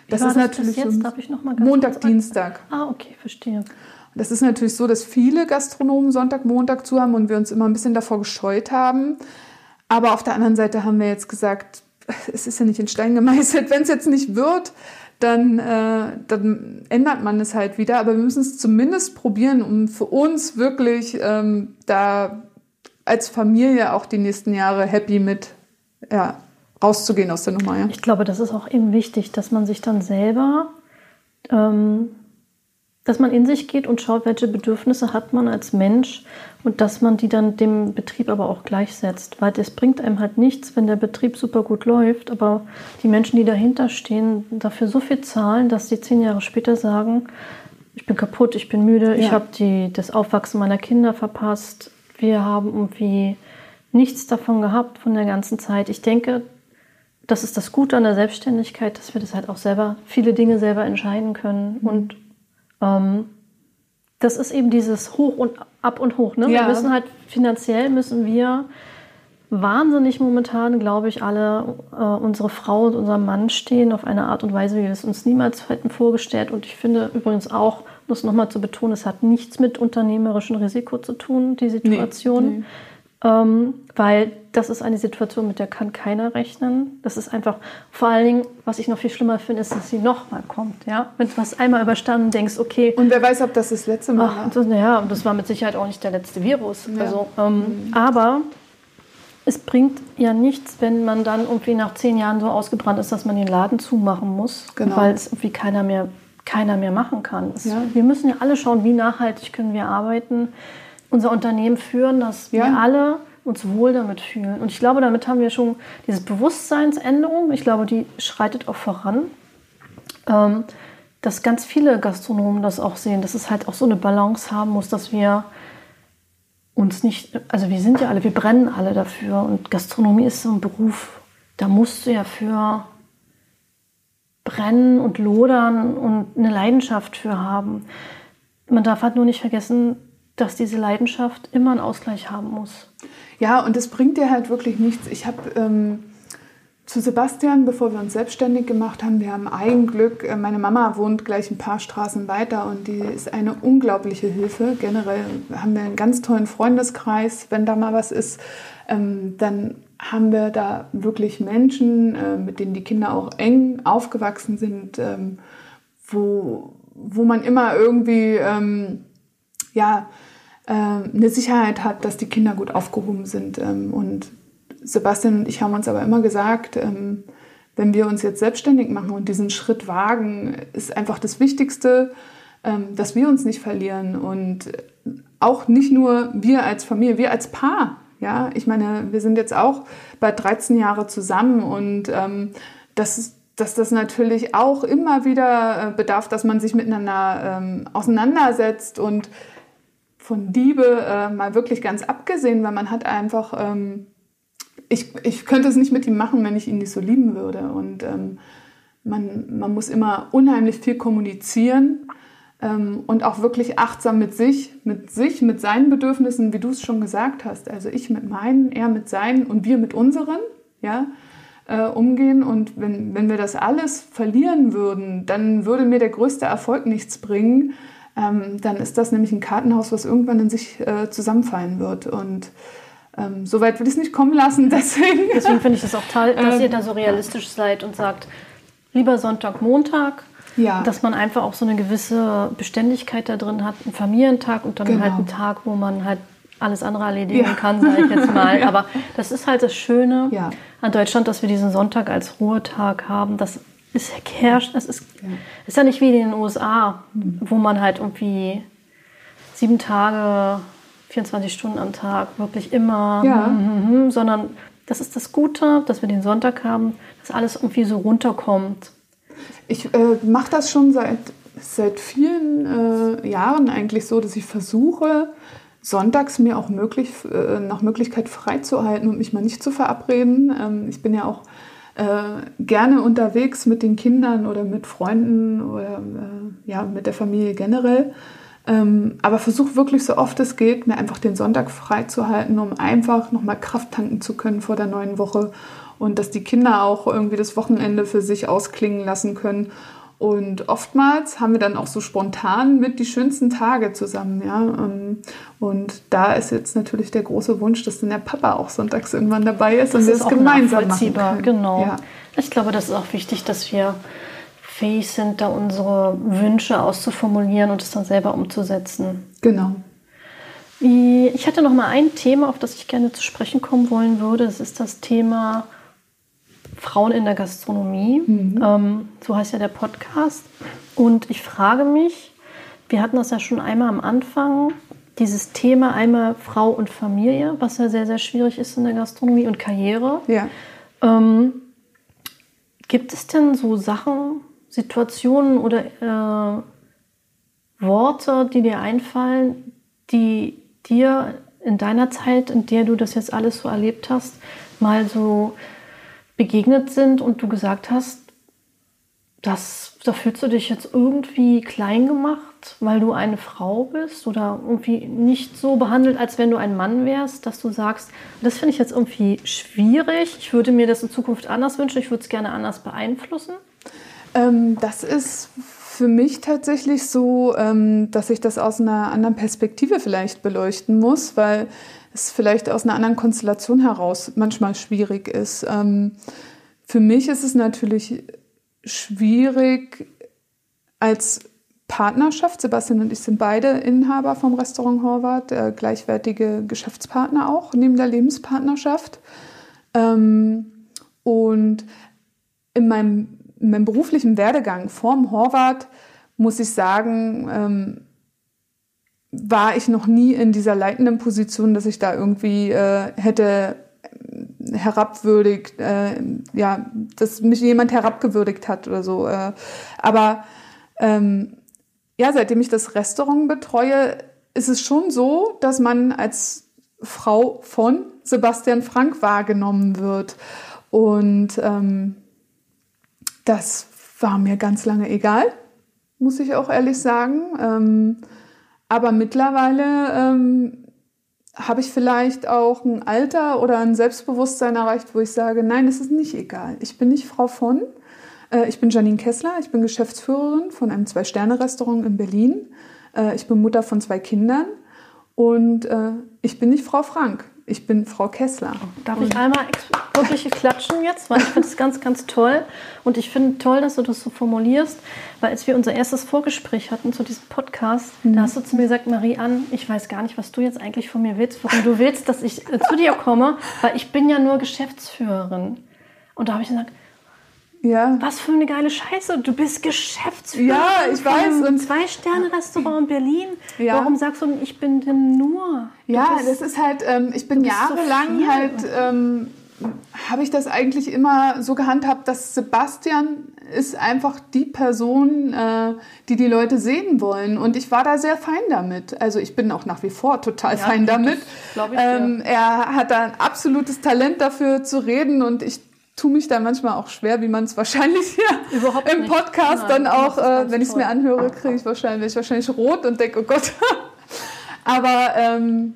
das ist das natürlich jetzt? Mal Montag, Dienstag.
Ah, okay, verstehe.
Das ist natürlich so, dass viele Gastronomen Sonntag, Montag zu haben und wir uns immer ein bisschen davor gescheut haben. Aber auf der anderen Seite haben wir jetzt gesagt, es ist ja nicht in Stein gemeißelt. Wenn es jetzt nicht wird, dann, äh, dann ändert man es halt wieder. Aber wir müssen es zumindest probieren, um für uns wirklich ähm, da als Familie auch die nächsten Jahre happy mit ja, rauszugehen aus der Nummer. Ja.
Ich glaube, das ist auch eben wichtig, dass man sich dann selber ähm, dass man in sich geht und schaut, welche Bedürfnisse hat man als Mensch und dass man die dann dem Betrieb aber auch gleichsetzt. Weil es bringt einem halt nichts, wenn der Betrieb super gut läuft, aber die Menschen, die dahinter stehen, dafür so viel zahlen, dass sie zehn Jahre später sagen, ich bin kaputt, ich bin müde, ja. ich habe das Aufwachsen meiner Kinder verpasst, wir haben irgendwie nichts davon gehabt von der ganzen Zeit. Ich denke, das ist das Gute an der Selbstständigkeit, dass wir das halt auch selber, viele Dinge selber entscheiden können mhm. und ähm, das ist eben dieses Hoch und Ab und Hoch. Ne? Ja. Wir müssen halt finanziell müssen wir wahnsinnig momentan, glaube ich, alle äh, unsere Frau und unser Mann stehen auf eine Art und Weise, wie wir es uns niemals hätten vorgestellt. Und ich finde übrigens auch, das nochmal zu betonen, es hat nichts mit unternehmerischem Risiko zu tun, die Situation. Nee, nee. Ähm, weil das ist eine Situation, mit der kann keiner rechnen. Das ist einfach, vor allen Dingen, was ich noch viel schlimmer finde, ist, dass sie nochmal kommt. Ja? Wenn du was einmal überstanden denkst, okay.
Und wer weiß, ob das das letzte Mal
war. Das, ja, und das war mit Sicherheit auch nicht der letzte Virus. Ja. Also, ähm, mhm. Aber es bringt ja nichts, wenn man dann irgendwie nach zehn Jahren so ausgebrannt ist, dass man den Laden zumachen muss, genau. weil es irgendwie keiner mehr, keiner mehr machen kann. Es, ja. Wir müssen ja alle schauen, wie nachhaltig können wir arbeiten unser Unternehmen führen, dass ja. wir alle uns wohl damit fühlen. Und ich glaube, damit haben wir schon diese Bewusstseinsänderung, ich glaube, die schreitet auch voran, ähm, dass ganz viele Gastronomen das auch sehen, dass es halt auch so eine Balance haben muss, dass wir uns nicht, also wir sind ja alle, wir brennen alle dafür und Gastronomie ist so ein Beruf, da musst du ja für brennen und lodern und eine Leidenschaft für haben. Man darf halt nur nicht vergessen, dass diese Leidenschaft immer einen Ausgleich haben muss.
Ja, und es bringt dir halt wirklich nichts. Ich habe ähm, zu Sebastian, bevor wir uns selbstständig gemacht haben, wir haben ein Glück, äh, meine Mama wohnt gleich ein paar Straßen weiter und die ist eine unglaubliche Hilfe. Generell haben wir einen ganz tollen Freundeskreis. Wenn da mal was ist, ähm, dann haben wir da wirklich Menschen, äh, mit denen die Kinder auch eng aufgewachsen sind, ähm, wo, wo man immer irgendwie, ähm, ja, eine Sicherheit hat, dass die Kinder gut aufgehoben sind. Ähm, und Sebastian und ich haben uns aber immer gesagt, ähm, wenn wir uns jetzt selbstständig machen und diesen Schritt wagen, ist einfach das Wichtigste, dass wir uns nicht verlieren und auch nicht nur wir als Familie, wir als Paar. Ja, ich meine, wir sind jetzt auch bei 13 Jahre zusammen und ähm, das, dass das natürlich auch immer wieder äh, bedarf, dass man sich miteinander ähm, auseinandersetzt und von Liebe äh, mal wirklich ganz abgesehen, weil man hat einfach, ähm, ich, ich könnte es nicht mit ihm machen, wenn ich ihn nicht so lieben würde. Und ähm, man, man muss immer unheimlich viel kommunizieren ähm, und auch wirklich achtsam mit sich, mit sich, mit seinen Bedürfnissen, wie du es schon gesagt hast. Also ich mit meinen, er mit seinen und wir mit unseren, ja, äh, umgehen. Und wenn, wenn wir das alles verlieren würden, dann würde mir der größte Erfolg nichts bringen ähm, dann ist das nämlich ein Kartenhaus, was irgendwann in sich äh, zusammenfallen wird. Und ähm, so weit will ich es nicht kommen lassen. Deswegen,
deswegen finde ich es auch toll, dass ihr da so realistisch seid und sagt, lieber Sonntag, Montag. Ja. Dass man einfach auch so eine gewisse Beständigkeit da drin hat, einen Familientag und dann genau. halt einen Tag, wo man halt alles andere erledigen ja. kann, sage ich jetzt mal. ja. Aber das ist halt das Schöne an Deutschland, dass wir diesen Sonntag als Ruhetag haben, dass es herrscht, es ist, ja. ist ja nicht wie in den USA, wo man halt irgendwie sieben Tage, 24 Stunden am Tag wirklich immer, ja. mm, mm, mm, sondern das ist das Gute, dass wir den Sonntag haben, dass alles irgendwie so runterkommt.
Ich äh, mache das schon seit, seit vielen äh, Jahren eigentlich so, dass ich versuche, sonntags mir auch möglich, äh, nach Möglichkeit freizuhalten und mich mal nicht zu verabreden. Ähm, ich bin ja auch äh, gerne unterwegs mit den Kindern oder mit Freunden oder äh, ja, mit der Familie generell. Ähm, aber versuche wirklich so oft es geht, mir einfach den Sonntag freizuhalten, um einfach nochmal Kraft tanken zu können vor der neuen Woche und dass die Kinder auch irgendwie das Wochenende für sich ausklingen lassen können und oftmals haben wir dann auch so spontan mit die schönsten Tage zusammen, ja. Ähm, und da ist jetzt natürlich der große Wunsch, dass dann der Papa auch sonntags irgendwann dabei ist
das
und wir es gemeinsam
machen
können.
Genau.
Ja.
Ich glaube, das ist auch wichtig, dass wir fähig sind, da unsere Wünsche auszuformulieren und es dann selber umzusetzen.
Genau.
Ich hatte noch mal ein Thema, auf das ich gerne zu sprechen kommen wollen würde. Das ist das Thema Frauen in der Gastronomie. Mhm. Ähm, so heißt ja der Podcast. Und ich frage mich, wir hatten das ja schon einmal am Anfang, dieses Thema einmal Frau und Familie, was ja sehr, sehr schwierig ist in der Gastronomie und Karriere.
Ja.
Ähm, gibt es denn so Sachen, Situationen oder äh, Worte, die dir einfallen, die dir in deiner Zeit, in der du das jetzt alles so erlebt hast, mal so begegnet sind und du gesagt hast, das, da fühlst du dich jetzt irgendwie klein gemacht, weil du eine Frau bist oder irgendwie nicht so behandelt, als wenn du ein Mann wärst, dass du sagst, das finde ich jetzt irgendwie schwierig, ich würde mir das in Zukunft anders wünschen, ich würde es gerne anders beeinflussen?
Ähm, das ist für mich tatsächlich so, ähm, dass ich das aus einer anderen Perspektive vielleicht beleuchten muss, weil es vielleicht aus einer anderen Konstellation heraus manchmal schwierig ist. Ähm, für mich ist es natürlich schwierig als Partnerschaft. Sebastian und ich sind beide Inhaber vom Restaurant Horvath, gleichwertige Geschäftspartner auch neben der Lebenspartnerschaft. Ähm, und in meinem, in meinem beruflichen Werdegang vorm Horvath muss ich sagen, ähm, war ich noch nie in dieser leitenden Position, dass ich da irgendwie äh, hätte herabwürdigt, äh, ja, dass mich jemand herabgewürdigt hat oder so. Äh. Aber ähm, ja, seitdem ich das Restaurant betreue, ist es schon so, dass man als Frau von Sebastian Frank wahrgenommen wird. Und ähm, das war mir ganz lange egal, muss ich auch ehrlich sagen. Ähm, aber mittlerweile ähm, habe ich vielleicht auch ein Alter oder ein Selbstbewusstsein erreicht, wo ich sage, nein, es ist nicht egal. Ich bin nicht Frau von. Äh, ich bin Janine Kessler, ich bin Geschäftsführerin von einem Zwei-Sterne-Restaurant in Berlin. Äh, ich bin Mutter von zwei Kindern und äh, ich bin nicht Frau Frank ich bin Frau Kessler.
Darf ich einmal wirklich klatschen jetzt? Weil ich finde es ganz, ganz toll. Und ich finde toll, dass du das so formulierst. Weil als wir unser erstes Vorgespräch hatten zu diesem Podcast, mhm. da hast du zu mir gesagt, Marie-Ann, ich weiß gar nicht, was du jetzt eigentlich von mir willst, warum du willst, dass ich äh, zu dir komme, weil ich bin ja nur Geschäftsführerin. Und da habe ich gesagt, ja. Was für eine geile Scheiße. Du bist Geschäftsführer.
Ja, ich weiß.
Und Zwei-Sterne-Restaurant in Berlin. Ja. Warum sagst du, ich bin denn nur?
Ja, das ist halt, ähm, ich bin jahrelang so halt, ähm, habe ich das eigentlich immer so gehandhabt, dass Sebastian ist einfach die Person, äh, die die Leute sehen wollen. Und ich war da sehr fein damit. Also ich bin auch nach wie vor total ja, fein damit. Ich, ähm, ja. Er hat da ein absolutes Talent dafür zu reden und ich tue mich da manchmal auch schwer, wie man es wahrscheinlich hier Überhaupt im Podcast Nein, dann auch, äh, wenn ich es mir anhöre, kriege ich wahrscheinlich, wahrscheinlich rot und denke, oh Gott. Aber ähm,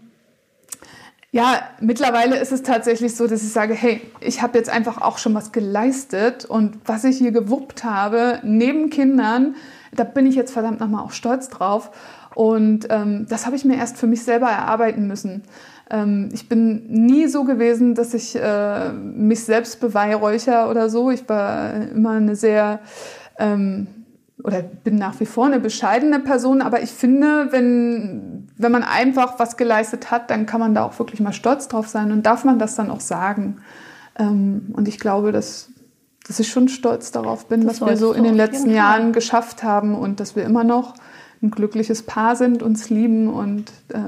ja, mittlerweile ist es tatsächlich so, dass ich sage, hey, ich habe jetzt einfach auch schon was geleistet und was ich hier gewuppt habe, neben Kindern, da bin ich jetzt verdammt nochmal auch stolz drauf. Und ähm, das habe ich mir erst für mich selber erarbeiten müssen. Ähm, ich bin nie so gewesen, dass ich äh, mich selbst beweihräucher oder so. Ich war immer eine sehr ähm, oder bin nach wie vor eine bescheidene Person, aber ich finde, wenn, wenn man einfach was geleistet hat, dann kann man da auch wirklich mal stolz drauf sein und darf man das dann auch sagen. Ähm, und ich glaube, dass, dass ich schon stolz darauf bin, das was wir so in den letzten Jahren geschafft haben und dass wir immer noch ein glückliches Paar sind, uns lieben und äh,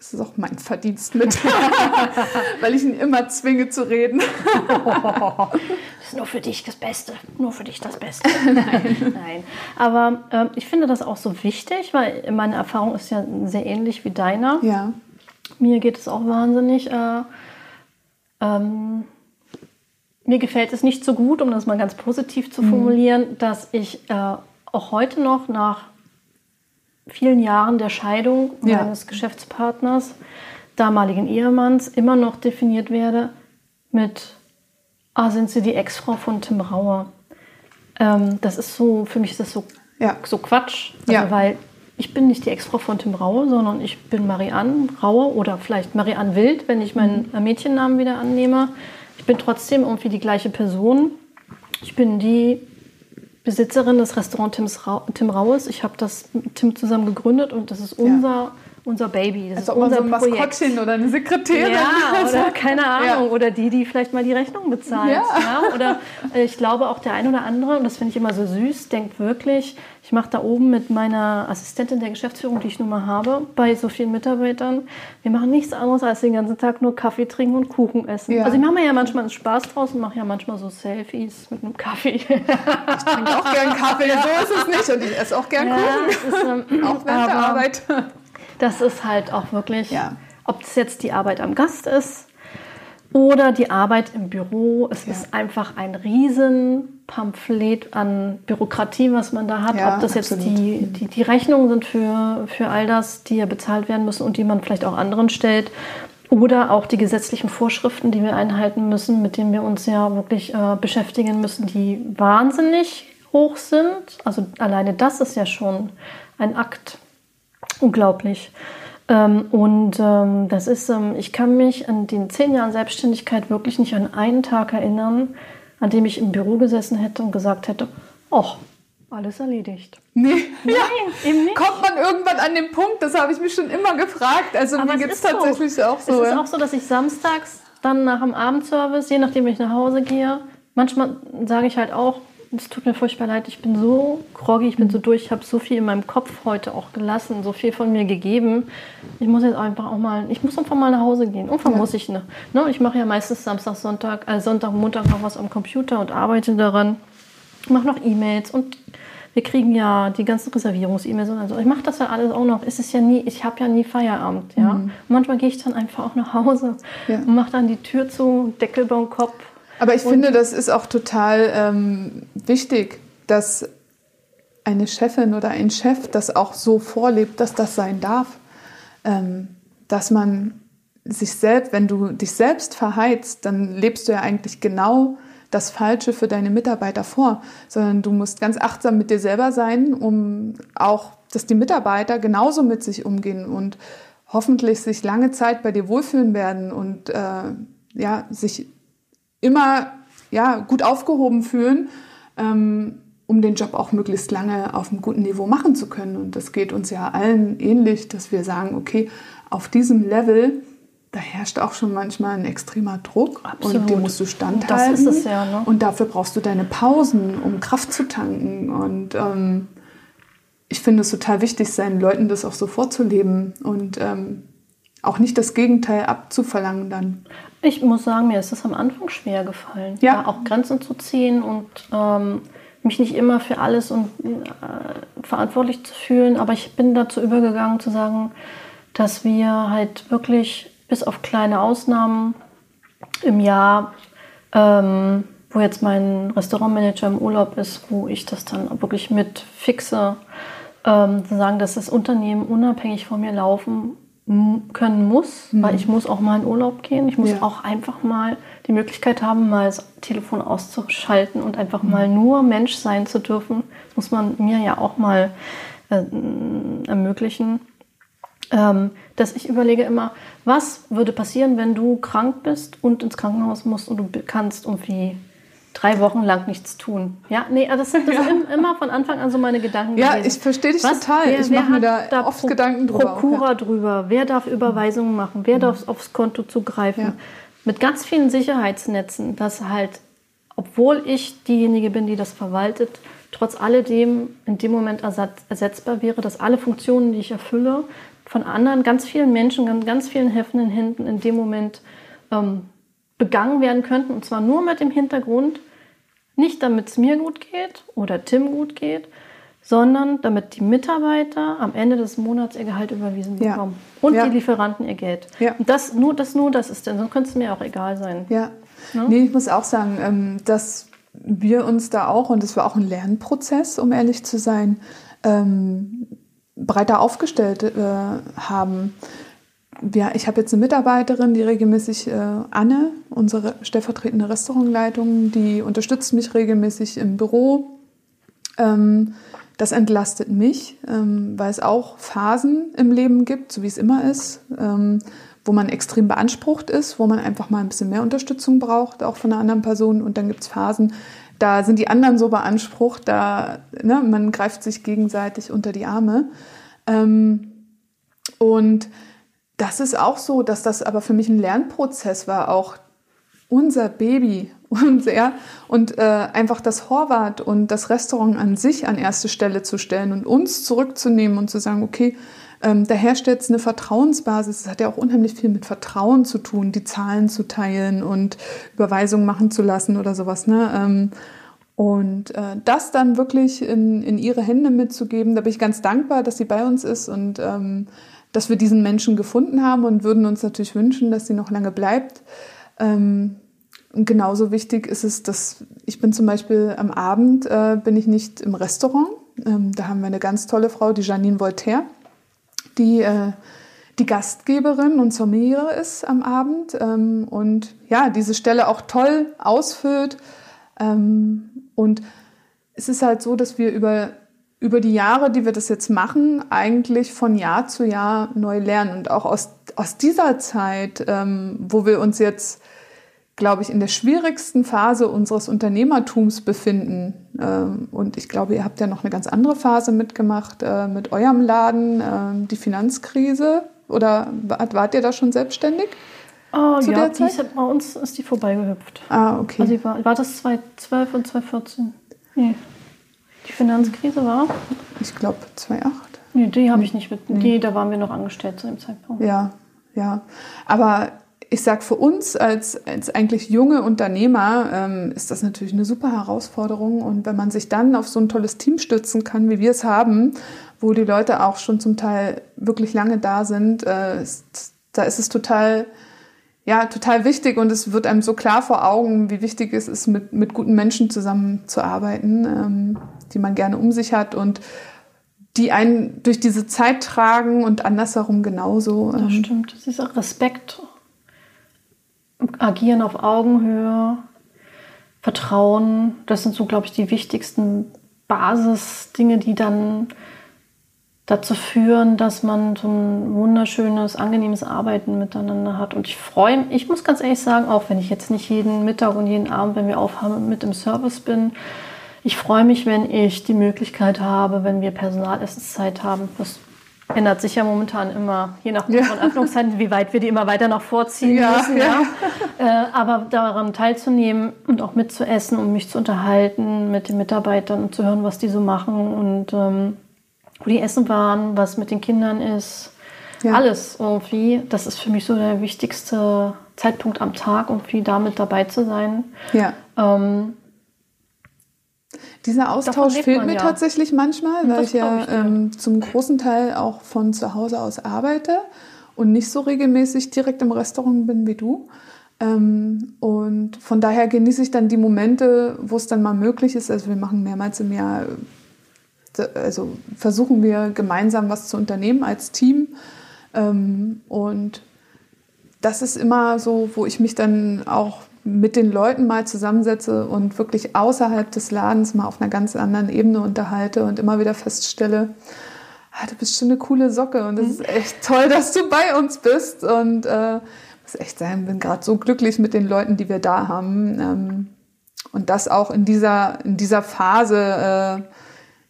Das ist auch mein Verdienst mit, weil ich ihn immer zwinge zu reden.
das ist nur für dich das Beste, nur für dich das Beste. Nein, Nein. aber ähm, ich finde das auch so wichtig, weil meine Erfahrung ist ja sehr ähnlich wie deiner.
Ja.
Mir geht es auch wahnsinnig. Äh, ähm, mir gefällt es nicht so gut, um das mal ganz positiv zu formulieren, mhm. dass ich äh, auch heute noch nach vielen Jahren der Scheidung ja. meines Geschäftspartners, damaligen Ehemanns, immer noch definiert werde mit, ah, sind Sie die Ex-Frau von Tim Rauer? Ähm, das ist so, für mich ist das so, ja. so Quatsch, also ja. weil ich bin nicht die Ex-Frau von Tim Rauer, sondern ich bin Marianne Rauer oder vielleicht Marianne Wild, wenn ich meinen mhm. Mädchennamen wieder annehme. Ich bin trotzdem irgendwie die gleiche Person. Ich bin die Besitzerin des Restaurants Tim Raues. Ich habe das mit Tim zusammen gegründet und das ist unser, ja. unser Baby. Das
also ist unser so ein Projekt. Maskottchen oder eine Sekretärin.
Ja, oder keine Ahnung. Ja. Oder die, die vielleicht mal die Rechnung bezahlt. Ja. ja. Oder äh, ich glaube auch der ein oder andere, und das finde ich immer so süß, denkt wirklich, ich mache da oben mit meiner Assistentin der Geschäftsführung, die ich nun mal habe, bei so vielen Mitarbeitern, wir machen nichts anderes als den ganzen Tag nur Kaffee trinken und Kuchen essen. Ja. Also ich mache mir ja manchmal einen Spaß draus und mache ja manchmal so Selfies mit einem Kaffee. Ich trinke
auch gern Kaffee, so ist es nicht. Und ich esse auch gern ja, Kuchen. Ist, ähm, auch während der Arbeit.
Das ist halt auch wirklich, ob das jetzt die Arbeit am Gast ist oder die Arbeit im Büro. Es ist einfach ein Riesenpamphlet an Bürokratie, was man da hat. Ja, Ob das jetzt die, die, die Rechnungen sind für, für all das, die ja bezahlt werden müssen und die man vielleicht auch anderen stellt. Oder auch die gesetzlichen Vorschriften, die wir einhalten müssen, mit denen wir uns ja wirklich äh, beschäftigen müssen, die wahnsinnig hoch sind. Also alleine das ist ja schon ein Akt. Unglaublich. Ähm, und ähm, das ist, ähm, ich kann mich an den zehn Jahren Selbstständigkeit wirklich nicht an einen Tag erinnern, an dem ich im Büro gesessen hätte und gesagt hätte, ach, alles erledigt.
Nee, Nein, ja. eben nicht. Kommt man irgendwann an den Punkt, das habe ich mich schon immer gefragt. Also Aber mir geht es tatsächlich so. auch so.
Es ist auch so, dass ich samstags dann nach dem Abendservice, je nachdem, wie ich nach Hause gehe, manchmal sage ich halt auch, es tut mir furchtbar leid, ich bin so groggy, ich bin so durch, ich habe so viel in meinem Kopf heute auch gelassen, so viel von mir gegeben. Ich muss jetzt einfach auch mal, ich muss einfach mal nach Hause gehen. Irgendwann ja. muss ich, ne? ne? Ich mache ja meistens Samstag, Sonntag, äh, Sonntag, Montag noch was am Computer und arbeite daran. Ich mache noch E-Mails und wir kriegen ja die ganzen Reservierungs-E-Mails und also ich mache das ja alles auch noch. Es ist ja nie, ich habe ja nie Feierabend, ja. Mhm. manchmal gehe ich dann einfach auch nach Hause ja. und mache dann die Tür zu, Deckel beim Kopf
aber ich und finde, das ist auch total ähm, wichtig, dass eine Chefin oder ein Chef das auch so vorlebt, dass das sein darf. Ähm, dass man sich selbst, wenn du dich selbst verheizt, dann lebst du ja eigentlich genau das Falsche für deine Mitarbeiter vor, sondern du musst ganz achtsam mit dir selber sein, um auch, dass die Mitarbeiter genauso mit sich umgehen und hoffentlich sich lange Zeit bei dir wohlfühlen werden und äh, ja, sich immer ja, gut aufgehoben fühlen, ähm, um den Job auch möglichst lange auf einem guten Niveau machen zu können. Und das geht uns ja allen ähnlich, dass wir sagen, okay, auf diesem Level, da herrscht auch schon manchmal ein extremer Druck Absolut. und dem musst du standhalten. Das ist es ja, ne? Und dafür brauchst du deine Pausen, um Kraft zu tanken. Und ähm, ich finde es total wichtig, seinen Leuten das auch so vorzuleben und ähm, auch nicht das Gegenteil abzuverlangen dann.
Ich muss sagen, mir ist es am Anfang schwer gefallen, ja. auch Grenzen zu ziehen und ähm, mich nicht immer für alles und, äh, verantwortlich zu fühlen. Aber ich bin dazu übergegangen zu sagen, dass wir halt wirklich bis auf kleine Ausnahmen im Jahr, ähm, wo jetzt mein Restaurantmanager im Urlaub ist, wo ich das dann wirklich mit fixe, ähm, zu sagen, dass das Unternehmen unabhängig von mir laufen können muss, mhm. weil ich muss auch mal in Urlaub gehen. Ich muss ja. auch einfach mal die Möglichkeit haben, mal das Telefon auszuschalten und einfach mhm. mal nur Mensch sein zu dürfen. Das muss man mir ja auch mal äh, ermöglichen. Ähm, dass ich überlege immer, was würde passieren, wenn du krank bist und ins Krankenhaus musst und du kannst irgendwie drei Wochen lang nichts tun. Ja, nee, also das sind das ja. immer von Anfang an so meine Gedanken.
Ja, gewesen. ich verstehe dich Was, total. Wer, ich mache mir da, da oft Pro Gedanken drüber.
Prokura drüber. Wer darf Überweisungen machen? Wer mhm. darf aufs Konto zugreifen? Ja. Mit ganz vielen Sicherheitsnetzen, dass halt, obwohl ich diejenige bin, die das verwaltet, trotz alledem in dem Moment ersetzbar wäre, dass alle Funktionen, die ich erfülle, von anderen, ganz vielen Menschen, ganz, ganz vielen helfenden Händen in dem Moment ähm, begangen werden könnten. Und zwar nur mit dem Hintergrund, nicht damit es mir gut geht oder Tim gut geht, sondern damit die Mitarbeiter am Ende des Monats ihr Gehalt überwiesen
Ja.
bekommen. Und
Ja.
die Lieferanten ihr Geld.
Ja.
Und das nur, das nur, das ist denn, sonst könnte es mir auch egal sein.
Ja.
Ne?
Nee, ich muss auch sagen, ähm, dass wir uns da auch, und es war auch ein Lernprozess, um ehrlich zu sein, ähm, breiter aufgestellt äh, haben. Ja, ich habe jetzt eine Mitarbeiterin, die regelmäßig, äh, Anne, unsere stellvertretende Restaurantleitung, die unterstützt mich regelmäßig im Büro. Ähm, das entlastet mich, ähm, weil es auch Phasen im Leben gibt, so wie es immer ist, ähm, wo man extrem beansprucht ist, wo man einfach mal ein bisschen mehr Unterstützung braucht, auch von einer anderen Person. Und dann gibt es Phasen, da sind die anderen so beansprucht, da ne, man greift sich gegenseitig unter die Arme. Ähm, und das ist auch so, dass das aber für mich ein Lernprozess war, auch unser Baby und, ja, und äh, einfach das Horvath und das Restaurant an sich an erste Stelle zu stellen und uns zurückzunehmen und zu sagen, okay, ähm, da herrscht jetzt eine Vertrauensbasis. Es hat ja auch unheimlich viel mit Vertrauen zu tun, die Zahlen zu teilen und Überweisungen machen zu lassen oder sowas. Ne? Ähm, und äh, das dann wirklich in, in ihre Hände mitzugeben, da bin ich ganz dankbar, dass sie bei uns ist und ähm, dass wir diesen Menschen gefunden haben und würden uns natürlich wünschen, dass sie noch lange bleibt. Ähm, und genauso wichtig ist es, dass ich bin zum Beispiel am Abend, äh, bin ich nicht im Restaurant. Ähm, da haben wir eine ganz tolle Frau, die Janine Voltaire, die äh, die Gastgeberin und Sommeliere ist am Abend ähm, und ja, diese Stelle auch toll ausfüllt. Ähm, und es ist halt so, dass wir über, über die Jahre, die wir das jetzt machen, eigentlich von Jahr zu Jahr neu lernen. Und auch aus, aus dieser Zeit, ähm, wo wir uns jetzt, glaube ich, in der schwierigsten Phase unseres Unternehmertums befinden. Ähm, und ich glaube, ihr habt ja noch eine ganz andere Phase mitgemacht äh, mit eurem Laden, äh, die Finanzkrise. Oder wart, ihr da schon selbstständig?
Oh
Zu
ja,
der
die
Zeit?
ist, bei uns ist die vorbeigehüpft.
Ah, okay.
Also die war, war das 2012 und 2014? Nee. Die Finanzkrise war?
ich glaube 2,8.
Nee, die habe ich nicht mit. Nee, da waren wir noch angestellt zu dem Zeitpunkt.
Ja, ja. Aber ich sag für uns als, als eigentlich junge Unternehmer ähm, ist das natürlich eine super Herausforderung. Und wenn man sich dann auf so ein tolles Team stützen kann, wie wir es haben, wo die Leute auch schon zum Teil wirklich lange da sind, äh, ist, da ist es total, ja, total wichtig und es wird einem so klar vor Augen, wie wichtig es ist, mit, mit guten Menschen zusammenzuarbeiten, ähm, die man gerne um sich hat und die einen durch diese Zeit tragen und andersherum genauso.
Das
Ähm,
stimmt. Dieser Respekt, Agieren auf Augenhöhe, Vertrauen, das sind so, glaube ich, die wichtigsten Basisdinge, die dann dazu führen, dass man so ein wunderschönes, angenehmes Arbeiten miteinander hat. Und ich freue mich, ich muss ganz ehrlich sagen, auch wenn ich jetzt nicht jeden Mittag und jeden Abend, wenn wir aufhaben, mit im Service bin, ich freue mich, wenn ich die Möglichkeit habe, wenn wir Personalessenszeit haben. Das ändert sich ja momentan immer, je nach
Ja.
Öffnungszeiten, wie weit wir die immer weiter noch vorziehen
Ja,
müssen.
ja.
Ja. Äh, aber daran teilzunehmen und auch mitzuessen und mich zu unterhalten mit den Mitarbeitern und zu hören, was die so machen und ähm, wo die essen waren, was mit den Kindern ist.
Ja.
Alles irgendwie. Das ist für mich so der wichtigste Zeitpunkt am Tag, irgendwie damit dabei zu sein.
ja.
Ähm,
Dieser Austausch fehlt
man
mir
ja.
tatsächlich manchmal, weil ich ja
ich
ähm, zum großen Teil auch von zu Hause aus arbeite und nicht so regelmäßig direkt im Restaurant bin wie du. Ähm, und von daher genieße ich dann die Momente, wo es dann mal möglich ist. Also wir machen mehrmals im Jahr, also versuchen wir gemeinsam was zu unternehmen als Team. Ähm, und das ist immer so, wo ich mich dann auch mit den Leuten mal zusammensetze und wirklich außerhalb des Ladens mal auf einer ganz anderen Ebene unterhalte und immer wieder feststelle, ah, du bist schon eine coole Socke und es ist echt toll, dass du bei uns bist. Und äh, muss echt sagen, bin gerade so glücklich mit den Leuten, die wir da haben. Ähm, und das auch in dieser in dieser Phase, äh,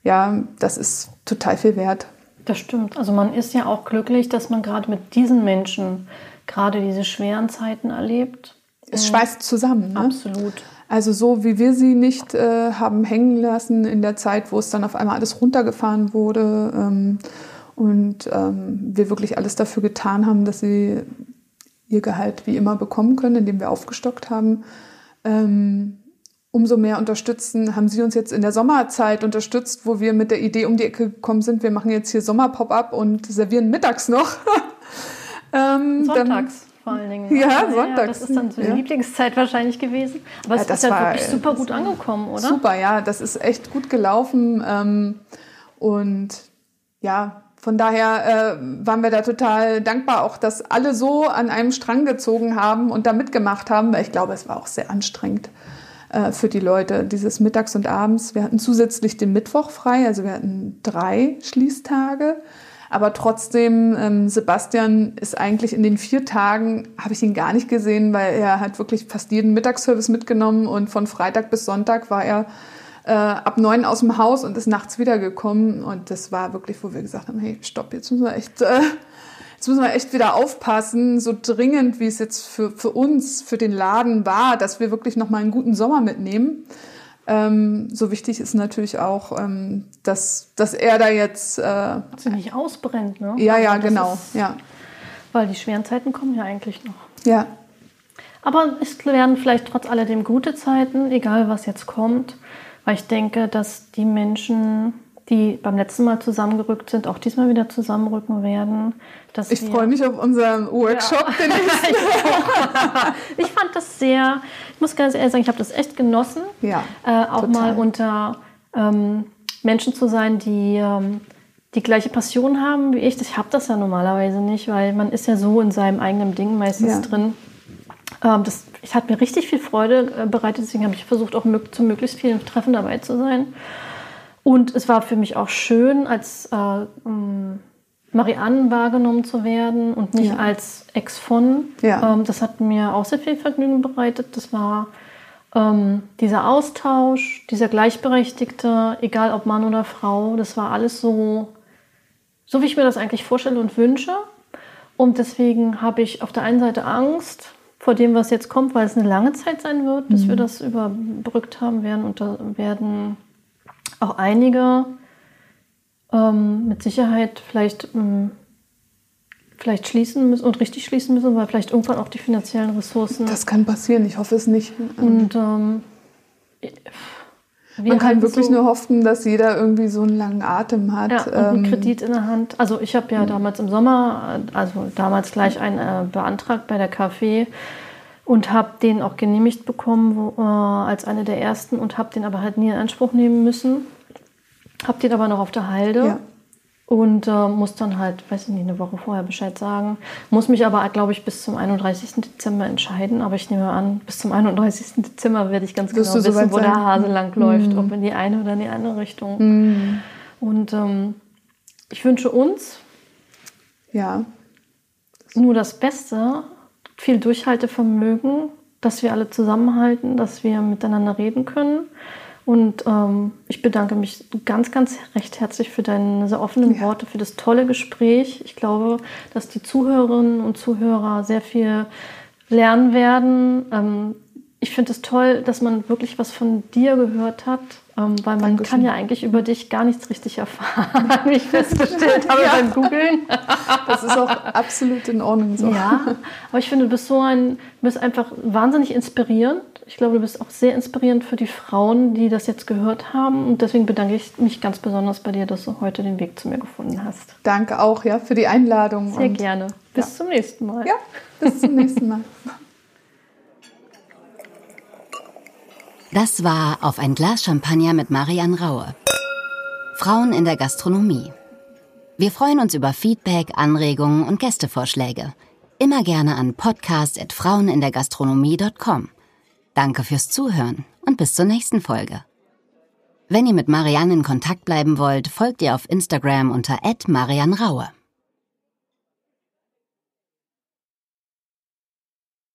ja, das ist total viel wert.
Das stimmt. Also man ist ja auch glücklich, dass man gerade mit diesen Menschen gerade diese schweren Zeiten erlebt.
Es schweißt zusammen. Ne?
Absolut.
Also so wie wir sie nicht äh, haben hängen lassen in der Zeit, wo es dann auf einmal alles runtergefahren wurde. Ähm, und ähm, wir wirklich alles dafür getan haben, dass sie ihr Gehalt wie immer bekommen können, indem wir aufgestockt haben. Ähm, umso mehr unterstützen, haben sie uns jetzt in der Sommerzeit unterstützt, wo wir mit der Idee um die Ecke gekommen sind, wir machen jetzt hier Sommer-Pop-up und servieren mittags noch.
ähm, Sonntags. Dann, vor allen Dingen.
Ja, ja sonntags. Ja,
das ist dann so die ja. Lieblingszeit wahrscheinlich gewesen. Aber es ist ja wirklich super gut angekommen, oder?
Super, ja, das ist echt gut gelaufen. Ähm, und ja, von daher äh, waren wir da total dankbar, auch dass alle so an einem Strang gezogen haben und da mitgemacht haben, weil ich glaube, es war auch sehr anstrengend äh, für die Leute, dieses Mittags und Abends. Wir hatten zusätzlich den Mittwoch frei, also wir hatten drei Schließtage. Aber trotzdem, ähm, Sebastian ist eigentlich in den vier Tagen, habe ich ihn gar nicht gesehen, weil er hat wirklich fast jeden Mittagsservice mitgenommen und von Freitag bis Sonntag war er äh, ab neun aus dem Haus und ist nachts wiedergekommen. Und das war wirklich, wo wir gesagt haben, hey, stopp, jetzt müssen wir echt, äh, jetzt müssen wir echt wieder aufpassen, so dringend, wie es jetzt für, für uns, für den Laden war, dass wir wirklich nochmal einen guten Sommer mitnehmen. Ähm, so wichtig ist natürlich auch, ähm, dass, dass er da jetzt... Äh, dass
er nicht ausbrennt, ne?
Ja, ja, also genau, ist, ja.
Weil die schweren Zeiten kommen ja eigentlich noch.
Ja.
Aber es werden vielleicht trotz alledem gute Zeiten, egal was jetzt kommt. Weil ich denke, dass die Menschen, die beim letzten Mal zusammengerückt sind, auch diesmal wieder zusammenrücken werden.
ich freue mich auf unseren Workshop. Ja. Den
ich fand das sehr, ich muss ganz ehrlich sagen, ich habe das echt genossen.
Ja,
äh, auch total. mal unter ähm, Menschen zu sein, die ähm, die gleiche Passion haben wie ich. Ich habe das ja normalerweise nicht, weil man ist ja so in seinem eigenen Ding meistens ja. drin. Ähm, das ich hat mir richtig viel Freude äh, bereitet, deswegen habe ich versucht, auch zu möglichst vielen Treffen dabei zu sein. Und es war für mich auch schön, als äh, ähm, Marianne wahrgenommen zu werden und nicht ja. als Ex von. Ja. Ähm, das hat mir auch sehr viel Vergnügen bereitet. Das war ähm, dieser Austausch, dieser Gleichberechtigte, egal ob Mann oder Frau, das war alles so, so wie ich mir das eigentlich vorstelle und wünsche. Und deswegen habe ich auf der einen Seite Angst, vor dem, was jetzt kommt, weil es eine lange Zeit sein wird, bis mhm. wir das überbrückt haben werden. Und da werden auch einige ähm, mit Sicherheit vielleicht, ähm, vielleicht schließen müssen und richtig schließen müssen, weil vielleicht irgendwann auch die finanziellen Ressourcen.
Das kann passieren, ich hoffe es nicht.
Und ähm,
man kann wirklich so, nur hoffen, dass jeder irgendwie so einen langen Atem hat.
Ja, und einen ähm, Kredit in der Hand. Also ich habe ja damals im Sommer, also damals gleich einen äh, beantragt bei der KfW und habe den auch genehmigt bekommen wo, äh, als eine der ersten und habe den aber halt nie in Anspruch nehmen müssen. Habe den aber noch auf der Halde. Ja. Und äh, muss dann halt, weiß ich nicht, eine Woche vorher Bescheid sagen. Muss mich aber, glaube ich, bis zum 31. Dezember entscheiden. Aber ich nehme an, bis zum 31. Dezember werde ich ganz Wirst genau wissen, wo sein? der Hase lang läuft. Mhm. Ob in die eine oder in die andere Richtung. Mhm. Und ähm, ich wünsche uns
ja.
nur das Beste, viel Durchhaltevermögen, dass wir alle zusammenhalten, dass wir miteinander reden können und ähm, ich bedanke mich ganz, ganz recht herzlich für deine sehr offenen ja. Worte, für das tolle Gespräch. Ich glaube, dass die Zuhörerinnen und Zuhörer sehr viel lernen werden. Ähm, ich finde es toll, dass man wirklich was von dir gehört hat, ähm, weil man Dankeschön. kann ja eigentlich über dich gar nichts richtig erfahren, wie ich festgestellt habe ja. beim Googlen.
das ist auch absolut in Ordnung so.
Ja, aber ich finde, du bist so ein, du bist einfach wahnsinnig inspirierend ich glaube, du bist auch sehr inspirierend für die Frauen, die das jetzt gehört haben. Und deswegen bedanke ich mich ganz besonders bei dir, dass du heute den Weg zu mir gefunden hast.
Danke auch ja, für die Einladung.
Sehr gerne. Bis ja. zum nächsten Mal.
Ja, bis zum nächsten Mal.
Das war Auf ein Glas Champagner mit Marianne Raue. Frauen in der Gastronomie. Wir freuen uns über Feedback, Anregungen und Gästevorschläge. Immer gerne an podcast.frauenindergastronomie.com. Danke fürs Zuhören und bis zur nächsten Folge. Wenn ihr mit Marianne in Kontakt bleiben wollt, folgt ihr auf Instagram unter @marianraue.